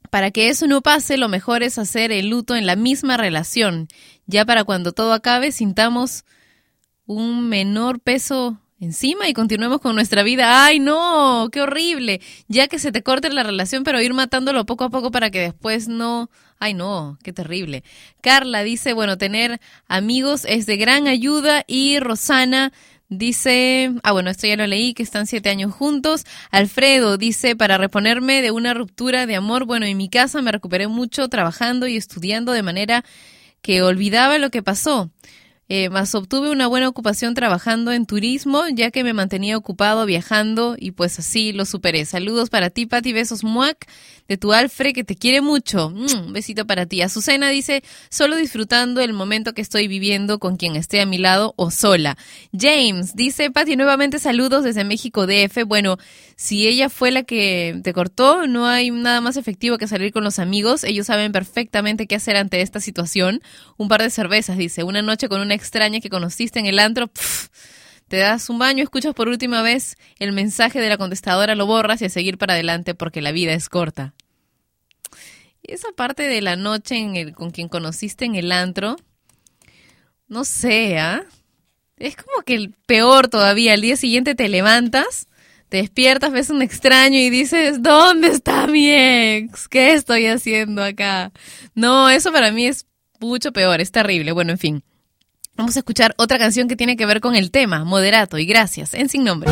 Speaker 4: para que eso no pase, lo mejor es hacer el luto en la misma relación. Ya para cuando todo acabe, sintamos un menor peso encima y continuemos con nuestra vida. ¡Ay, no! ¡Qué horrible! Ya que se te corte la relación, pero ir matándolo poco a poco para que después no... ¡Ay, no! ¡Qué terrible! Carla dice, bueno, tener amigos es de gran ayuda y Rosana Dice, ah bueno, esto ya lo leí, que están siete años juntos. Alfredo dice, para reponerme de una ruptura de amor, bueno, en mi casa me recuperé mucho trabajando y estudiando de manera que olvidaba lo que pasó. Eh, más obtuve una buena ocupación trabajando en turismo, ya que me mantenía ocupado viajando y pues así lo superé. Saludos para ti, Pati, besos muac de tu Alfred, que te quiere mucho. Mm, un besito para ti. Azucena dice, solo disfrutando el momento que estoy viviendo con quien esté a mi lado o sola. James dice, Pati, nuevamente saludos desde México DF. Bueno, si ella fue la que te cortó, no hay nada más efectivo que salir con los amigos. Ellos saben perfectamente qué hacer ante esta situación. Un par de cervezas, dice. Una noche con una extraña que conociste en el antro. Te das un baño, escuchas por última vez el mensaje de la contestadora, lo borras y a seguir para adelante porque la vida es corta. Y esa parte de la noche en el, con quien conociste en el antro, no sé, ¿ah?
Speaker 3: Es como que el peor todavía. Al día siguiente te levantas, te despiertas, ves un extraño y dices, ¿dónde está mi ex? ¿Qué estoy haciendo acá? No, eso para mí es mucho peor, es terrible. Bueno, en fin. Vamos a escuchar otra canción que tiene que ver con el tema, Moderato y Gracias, en Sin Nombre.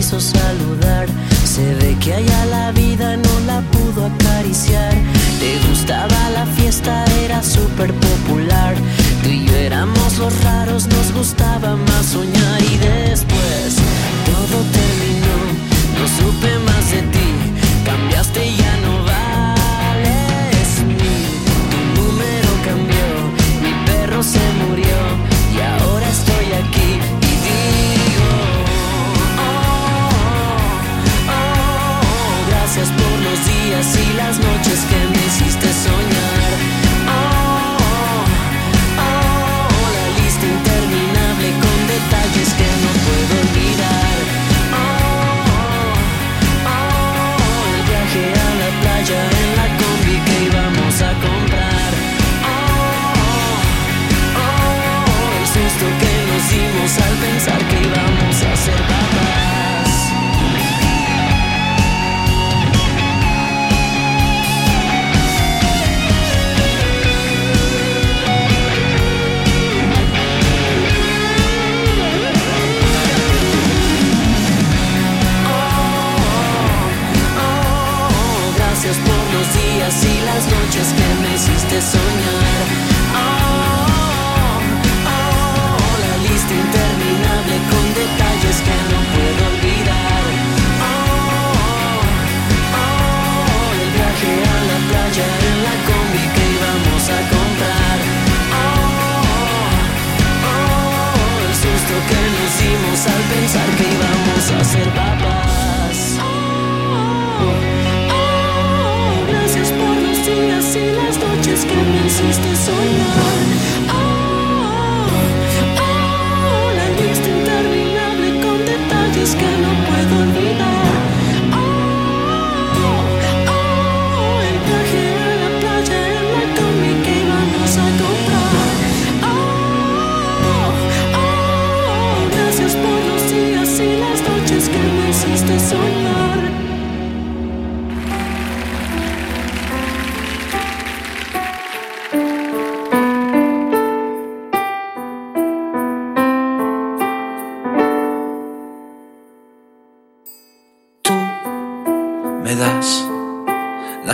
Speaker 13: Quiso saludar. Se ve que allá la vida no la pudo acariciar. Te gustaba la fiesta, era súper popular. Tú y yo éramos los raros, nos gustaba más soñar. Y después todo terminó, no supe más de ti. Cambiaste y ya no vales mil. Tu número cambió, mi perro se murió. Gracias por los días y las noches que me hiciste soñar. Las noches que me hiciste soñar. Oh, oh, la lista interminable con detalles que no puedo olvidar. Oh, oh, el viaje a la playa en la combi que íbamos a comprar. Oh, oh, el susto que nos dimos al pensar que íbamos a ser papás. Que me hiciste soñar. Oh, oh, la lista interminable con detalles que no puedo olvidar.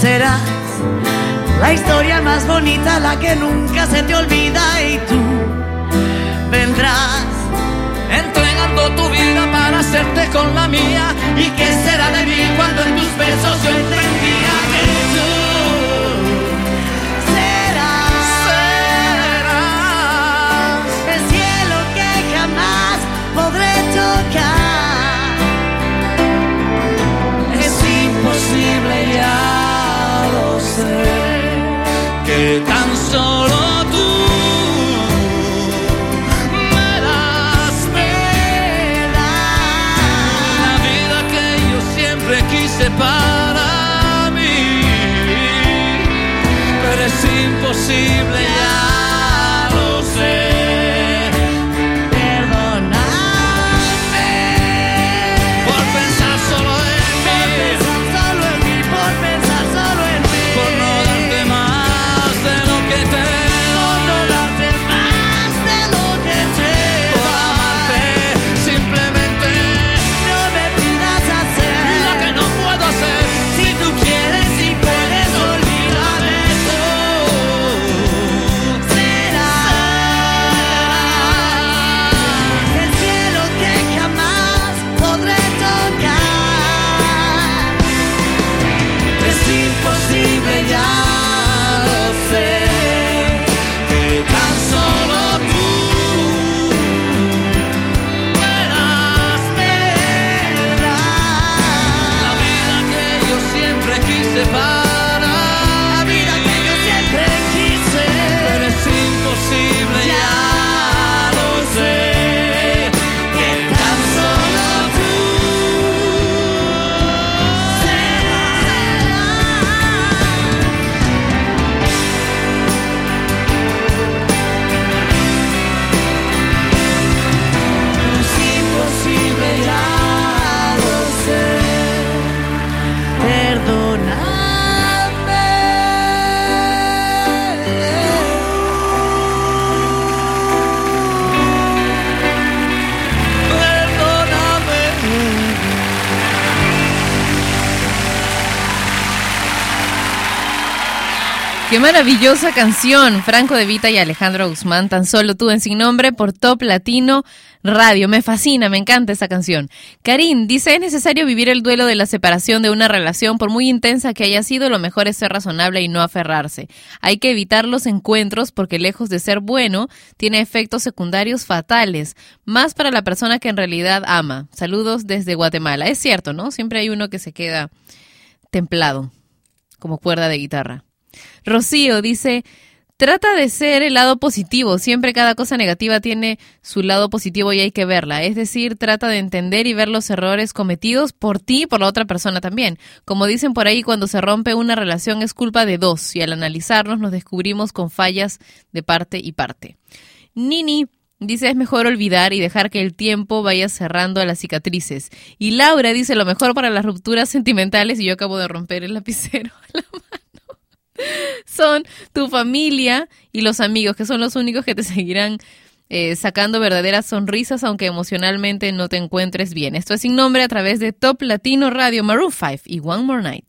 Speaker 1: Serás la historia más bonita, la que nunca se te olvida y tú vendrás
Speaker 10: entregando tu vida para hacerte con la mía. ¿Y qué será de mí cuando en tus besos yo entendía que tú
Speaker 1: serás,
Speaker 10: serás
Speaker 1: el cielo que jamás podré tocar.
Speaker 10: Es imposible, ya que tan solo tú me das, das la vida que yo siempre quise para mí. Pero es imposible, ya
Speaker 3: Qué maravillosa canción, Franco de Vita y Alejandro Guzmán, tan solo tú en sin nombre por Top Latino Radio. Me fascina, me encanta esa canción. Karim dice, es necesario vivir el duelo de la separación de una relación, por muy intensa que haya sido, lo mejor es ser razonable y no aferrarse. Hay que evitar los encuentros porque lejos de ser bueno, tiene efectos secundarios fatales, más para la persona que en realidad ama. Saludos desde Guatemala. Es cierto, ¿no? Siempre hay uno que se queda templado, como cuerda de guitarra. Rocío dice, trata de ser el lado positivo, siempre cada cosa negativa tiene su lado positivo y hay que verla, es decir, trata de entender y ver los errores cometidos por ti y por la otra persona también. Como dicen por ahí, cuando se rompe una relación es culpa de dos y al analizarnos nos descubrimos con fallas de parte y parte. Nini Dice, es mejor olvidar y dejar que el tiempo vaya cerrando a las cicatrices. Y Laura dice, lo mejor para las rupturas sentimentales, y yo acabo de romper el lapicero a la mano, son tu familia y los amigos, que son los únicos que te seguirán eh, sacando verdaderas sonrisas, aunque emocionalmente no te encuentres bien. Esto es sin nombre a través de Top Latino Radio Maroon 5 y One More Night.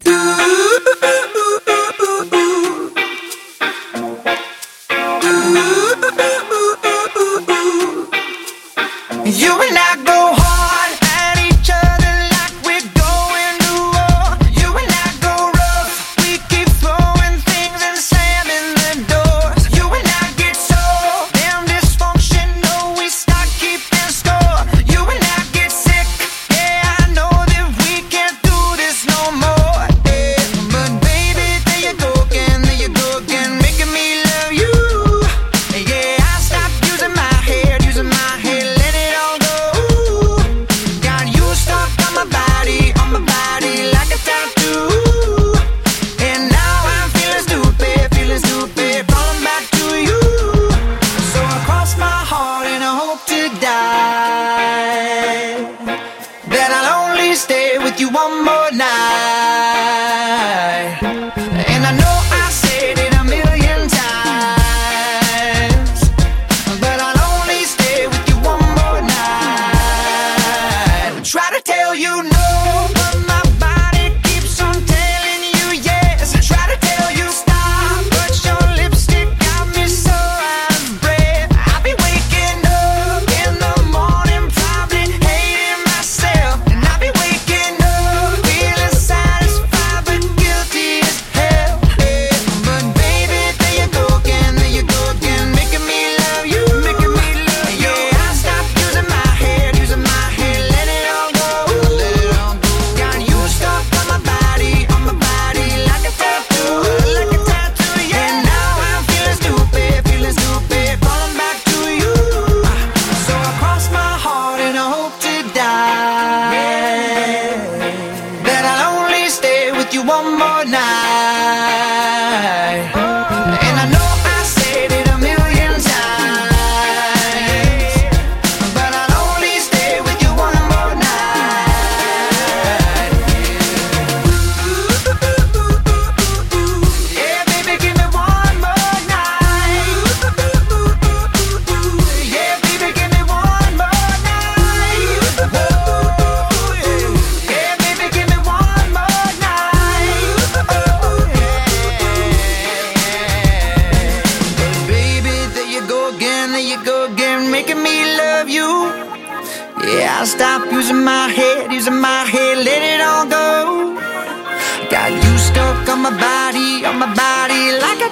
Speaker 2: making me love you. Yeah, I stop using my head, using my head, let it all go. Got you stuck on my body, on my body, like a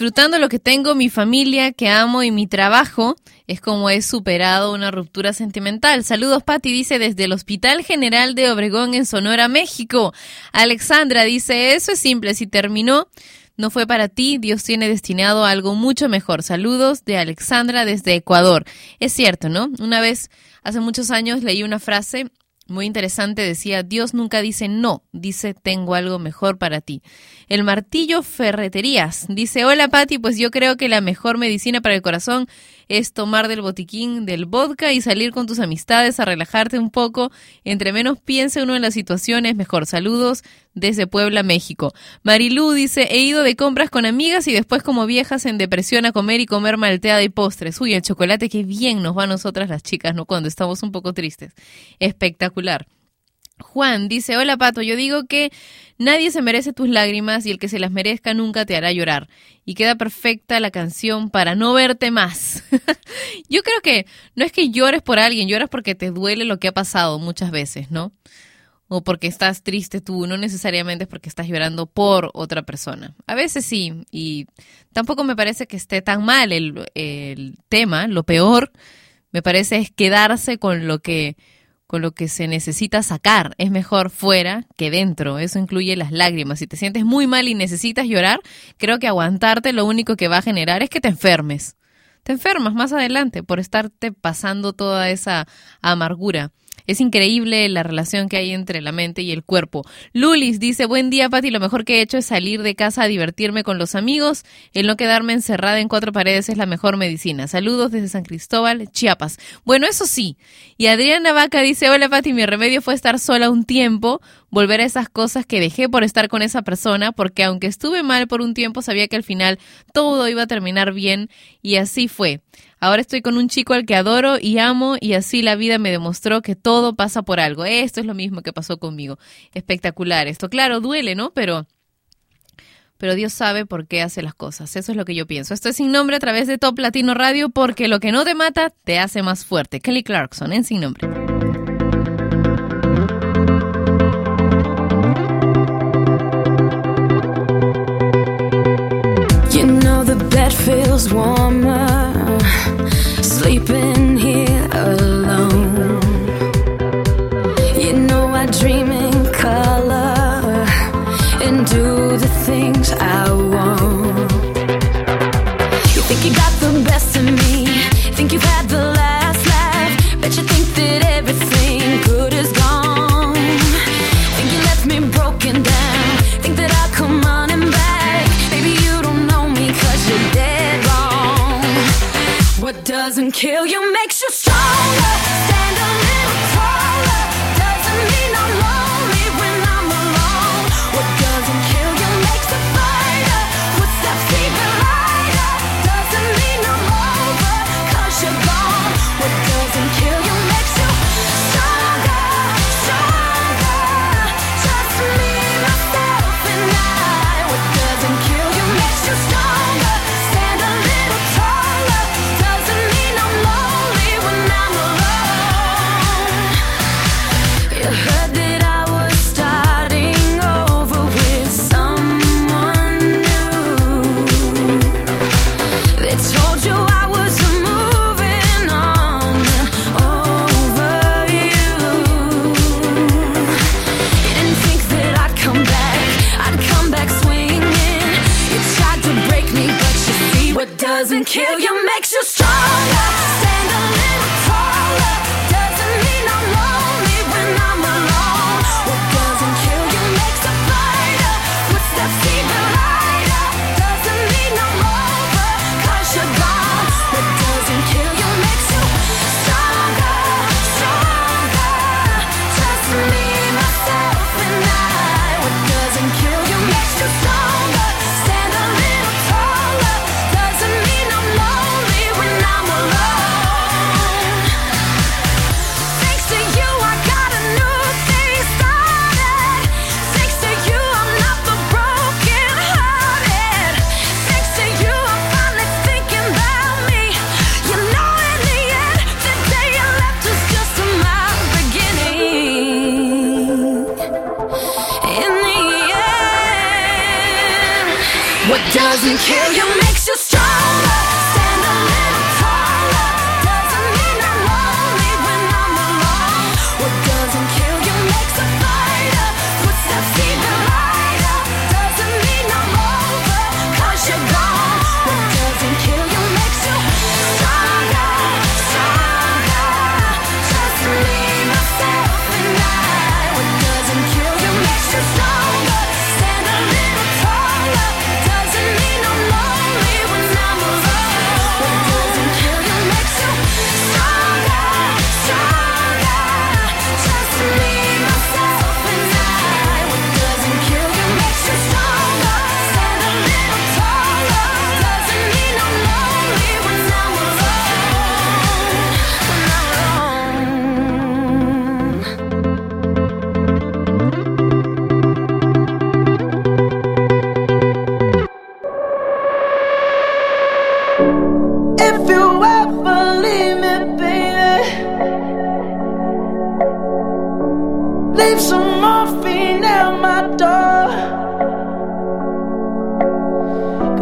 Speaker 3: disfrutando lo que tengo, mi familia que amo y mi trabajo, es como he superado una ruptura sentimental. Saludos, Patti, dice desde el Hospital General de Obregón en Sonora, México. Alexandra dice, eso es simple, si terminó, no fue para ti, Dios tiene destinado algo mucho mejor. Saludos de Alexandra desde Ecuador. Es cierto, ¿no? Una vez, hace muchos años, leí una frase muy interesante, decía, Dios nunca dice no, dice, tengo algo mejor para ti. El martillo ferreterías dice, hola Patti, pues yo creo que la mejor medicina para el corazón es tomar del botiquín del vodka y salir con tus amistades a relajarte un poco. Entre menos piense uno en las situaciones, mejor. Saludos desde Puebla, México. Marilú dice, he ido de compras con amigas y después como viejas en depresión a comer y comer malteada y postres. Uy, el chocolate, qué bien nos va a nosotras las chicas, ¿no? Cuando estamos un poco tristes. Espectacular. Juan dice, hola Pato, yo digo que nadie se merece tus lágrimas y el que se las merezca nunca te hará llorar. Y queda perfecta la canción para no verte más. yo creo que no es que llores por alguien, lloras porque te duele lo que ha pasado muchas veces, ¿no? O porque estás triste tú, no necesariamente es porque estás llorando por otra persona. A veces sí, y tampoco me parece que esté tan mal el, el tema, lo peor me parece es quedarse con lo que con lo que se necesita sacar. Es mejor fuera que dentro. Eso incluye las lágrimas. Si te sientes muy mal y necesitas llorar, creo que aguantarte lo único que va a generar es que te enfermes. Te enfermas más adelante por estarte pasando toda esa amargura. Es increíble la relación que hay entre la mente y el cuerpo. Lulis dice, buen día Pati, lo mejor que he hecho es salir de casa a divertirme con los amigos. El no quedarme encerrada en cuatro paredes es la mejor medicina. Saludos desde San Cristóbal, Chiapas. Bueno, eso sí. Y Adriana Vaca dice, hola Pati, mi remedio fue estar sola un tiempo, volver a esas cosas que dejé por estar con esa persona, porque aunque estuve mal por un tiempo, sabía que al final todo iba a terminar bien y así fue. Ahora estoy con un chico al que adoro y amo y así la vida me demostró que todo pasa por algo. Esto es lo mismo que pasó conmigo. Espectacular. Esto, claro, duele, ¿no? Pero pero Dios sabe por qué hace las cosas. Eso es lo que yo pienso. Esto es sin nombre a través de Top Latino Radio porque lo que no te mata te hace más fuerte. Kelly Clarkson en sin nombre.
Speaker 14: Kill you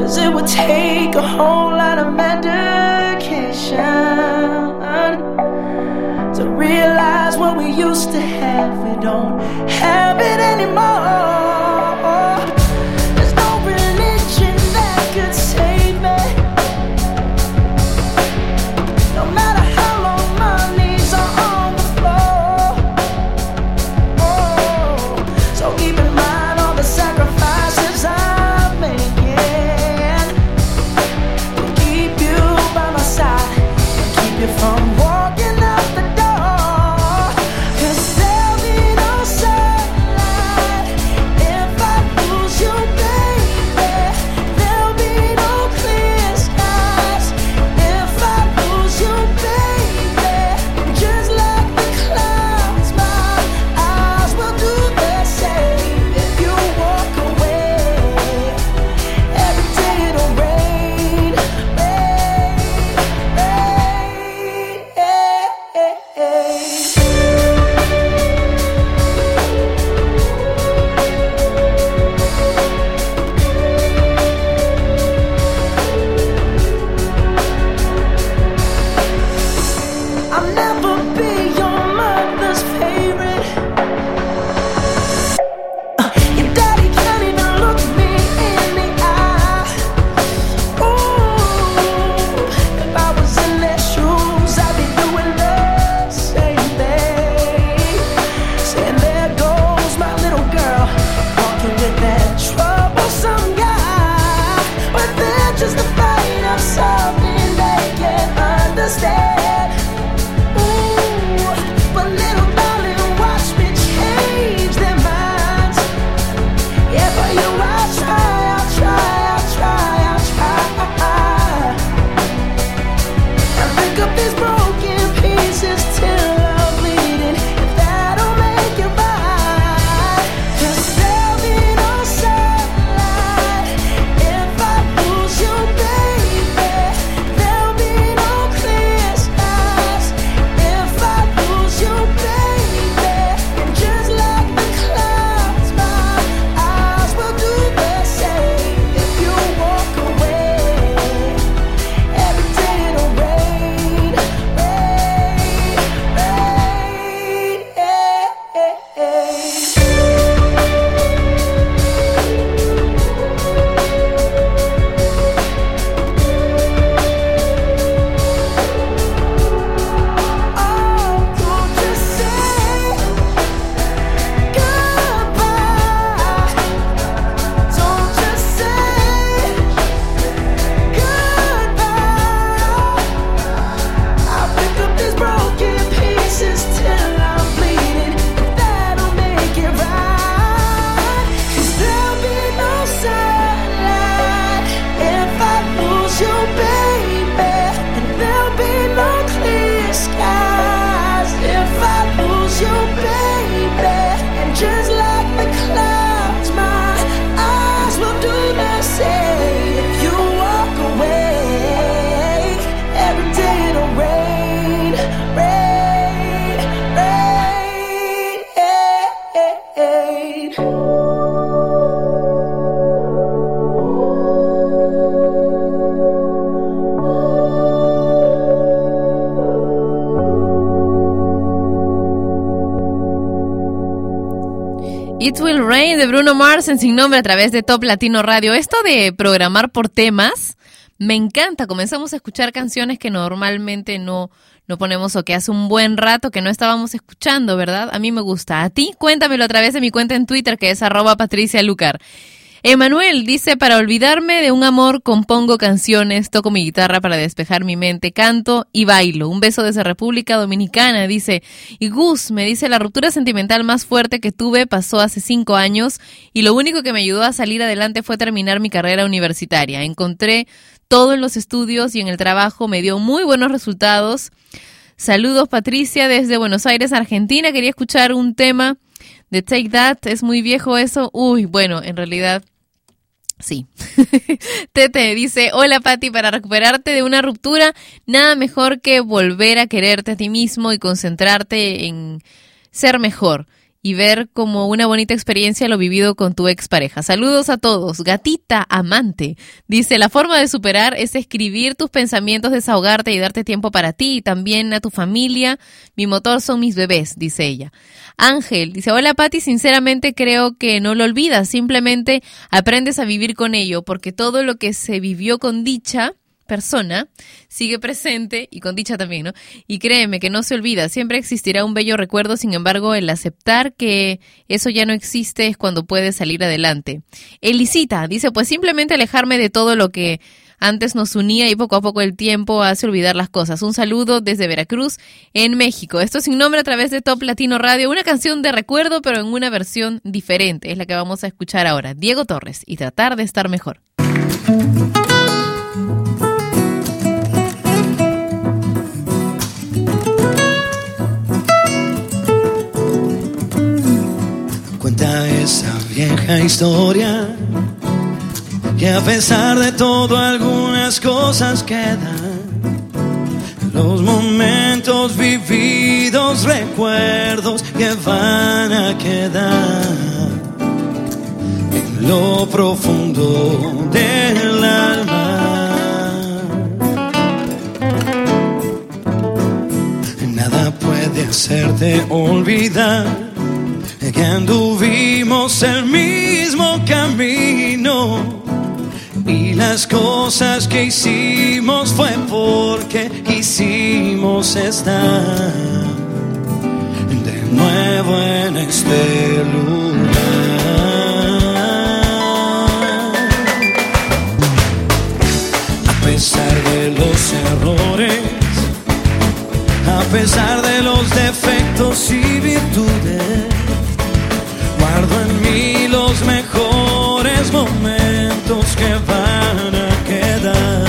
Speaker 14: Cause
Speaker 6: it would take a whole lot of medication to realize what we used to have. We don't have it anymore.
Speaker 3: It Will Rain de Bruno Mars en Sin Nombre a través de Top Latino Radio. Esto de programar por temas me encanta. Comenzamos a escuchar canciones que normalmente no, no ponemos o que hace un buen rato que no estábamos escuchando, ¿verdad? A mí me gusta. A ti, cuéntamelo a través de mi cuenta en Twitter que es arroba Patricia Lucar. Emanuel dice, para olvidarme de un amor compongo canciones, toco mi guitarra para despejar mi mente, canto y bailo. Un beso desde República Dominicana, dice. Y Gus me dice, la ruptura sentimental más fuerte que tuve pasó hace cinco años y lo único que me ayudó a salir adelante fue terminar mi carrera universitaria. Encontré todo en los estudios y en el trabajo, me dio muy buenos resultados. Saludos Patricia desde Buenos Aires, Argentina. Quería escuchar un tema de Take That. Es muy viejo eso. Uy, bueno, en realidad Sí. Tete dice, hola Patti, para recuperarte de una ruptura, nada mejor que volver a quererte a ti mismo y concentrarte en ser mejor y ver como una bonita experiencia lo vivido con tu expareja. Saludos a todos. Gatita amante. Dice, la forma de superar es escribir tus pensamientos, desahogarte y darte tiempo para ti y también a tu familia. Mi motor son mis bebés, dice ella. Ángel dice, hola Patti, sinceramente creo que no lo olvidas, simplemente aprendes a vivir con ello, porque todo lo que se vivió con dicha persona sigue presente y con dicha también, ¿no? Y créeme que no se olvida, siempre existirá un bello recuerdo, sin embargo, el aceptar que eso ya no existe es cuando puedes salir adelante. Elisita dice, pues simplemente alejarme de todo lo que antes nos unía y poco a poco el tiempo hace olvidar las cosas. Un saludo desde Veracruz, en México. Esto sin nombre a través de Top Latino Radio, una canción de recuerdo, pero en una versión diferente. Es la que vamos a escuchar ahora. Diego Torres y tratar de estar mejor.
Speaker 10: Vieja historia que a pesar de todo algunas cosas quedan. Los momentos vividos, recuerdos que van a quedar en lo profundo del alma. Nada puede hacerte olvidar que anduvimos el mismo camino y las cosas que hicimos fue porque quisimos estar de nuevo en este lugar. A pesar de los errores, a pesar de los defectos y virtudes, guardo en mí los mejores momentos que van a quedar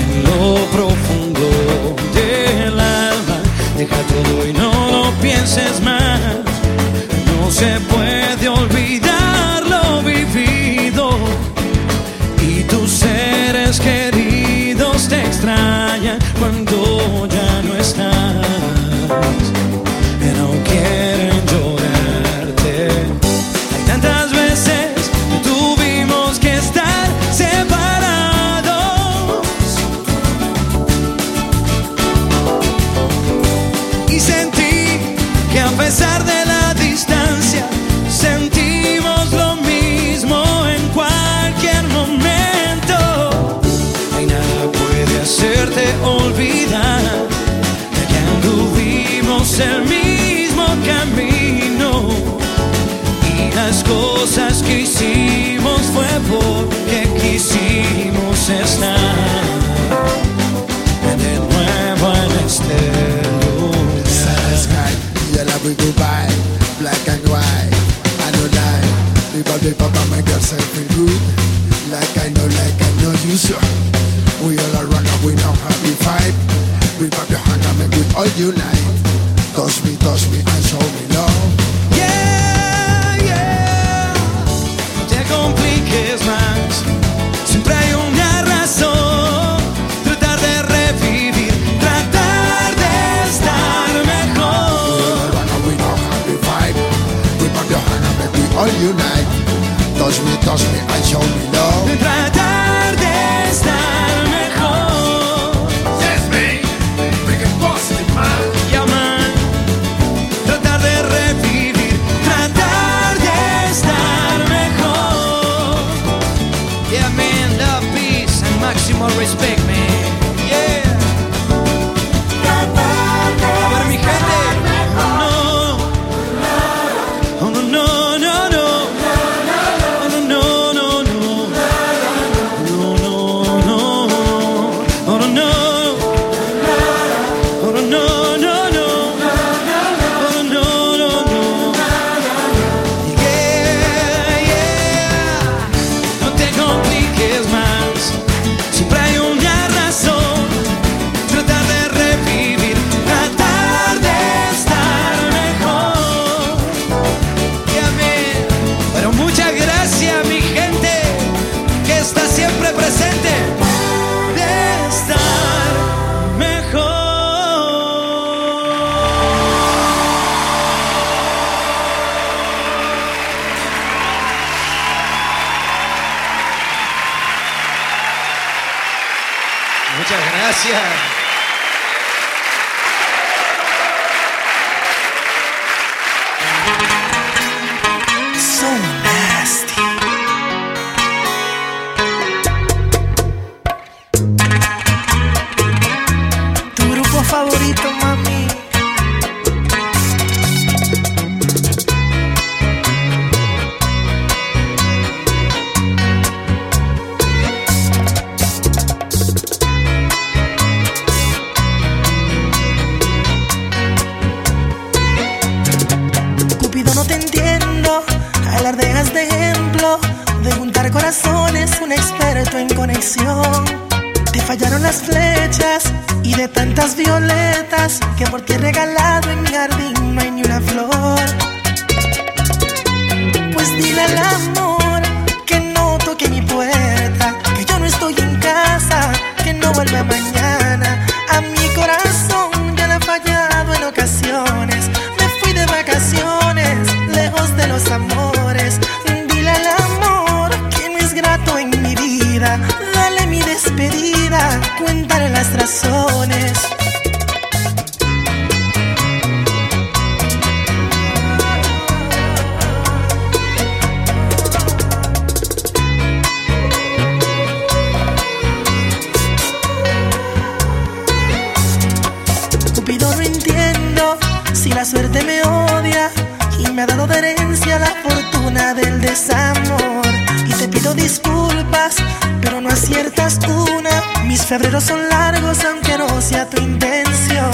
Speaker 10: en lo profundo del alma. Deja todo y no lo pienses más. No se puede
Speaker 15: so. We all around and we know how we vibe. We pop your hand and make we all unite. Touch me, touch me and show me love.
Speaker 10: Yeah, yeah. No te compliques más. Siempre hay una razón. Tratar de revivir, tratar de estar mejor.
Speaker 15: We know how we vibe. We pop your hand and make we all unite. Touch me, touch me and show me love.
Speaker 16: las razones. No entiendo si la suerte me odia y me ha dado de herencia la fortuna del desastre. Mis febreros son largos aunque no sea tu intención.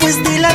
Speaker 16: Pues dile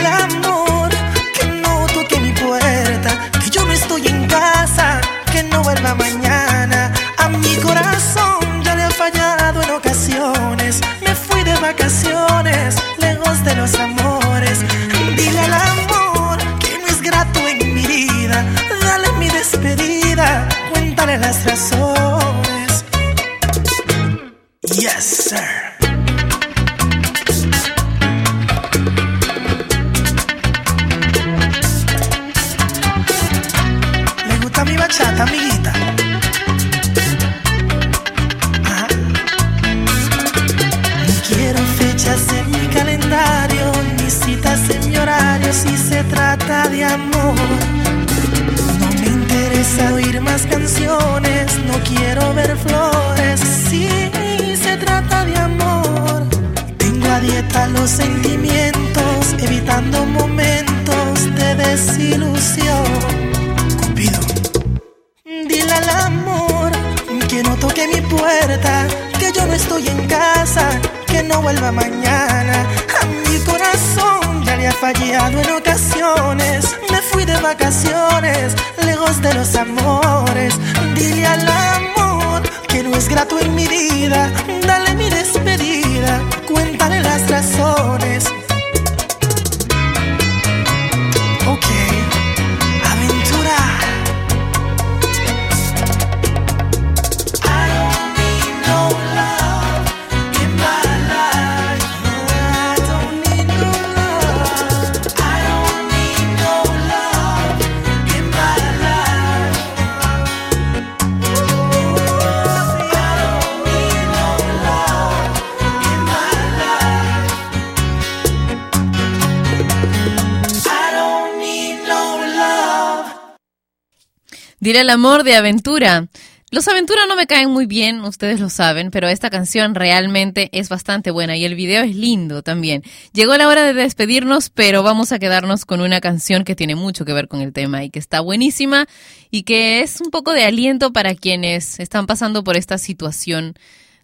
Speaker 16: El amor de aventura.
Speaker 3: Los aventuras no me caen muy bien, ustedes lo saben, pero esta canción realmente es bastante buena y el video es lindo también. Llegó la hora de despedirnos, pero vamos a quedarnos con una canción que tiene mucho que ver con el tema y que está buenísima y que es un poco de aliento para quienes están pasando por esta situación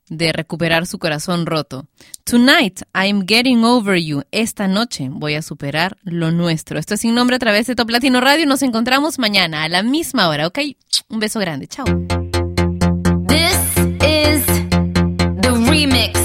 Speaker 3: de recuperar su corazón roto. Tonight, I'm getting over you. Esta noche voy a superar lo nuestro. Esto es sin nombre a través de Top Latino Radio. Nos encontramos mañana a la misma hora, ¿ok? Un beso grande. Chao.
Speaker 14: Remix.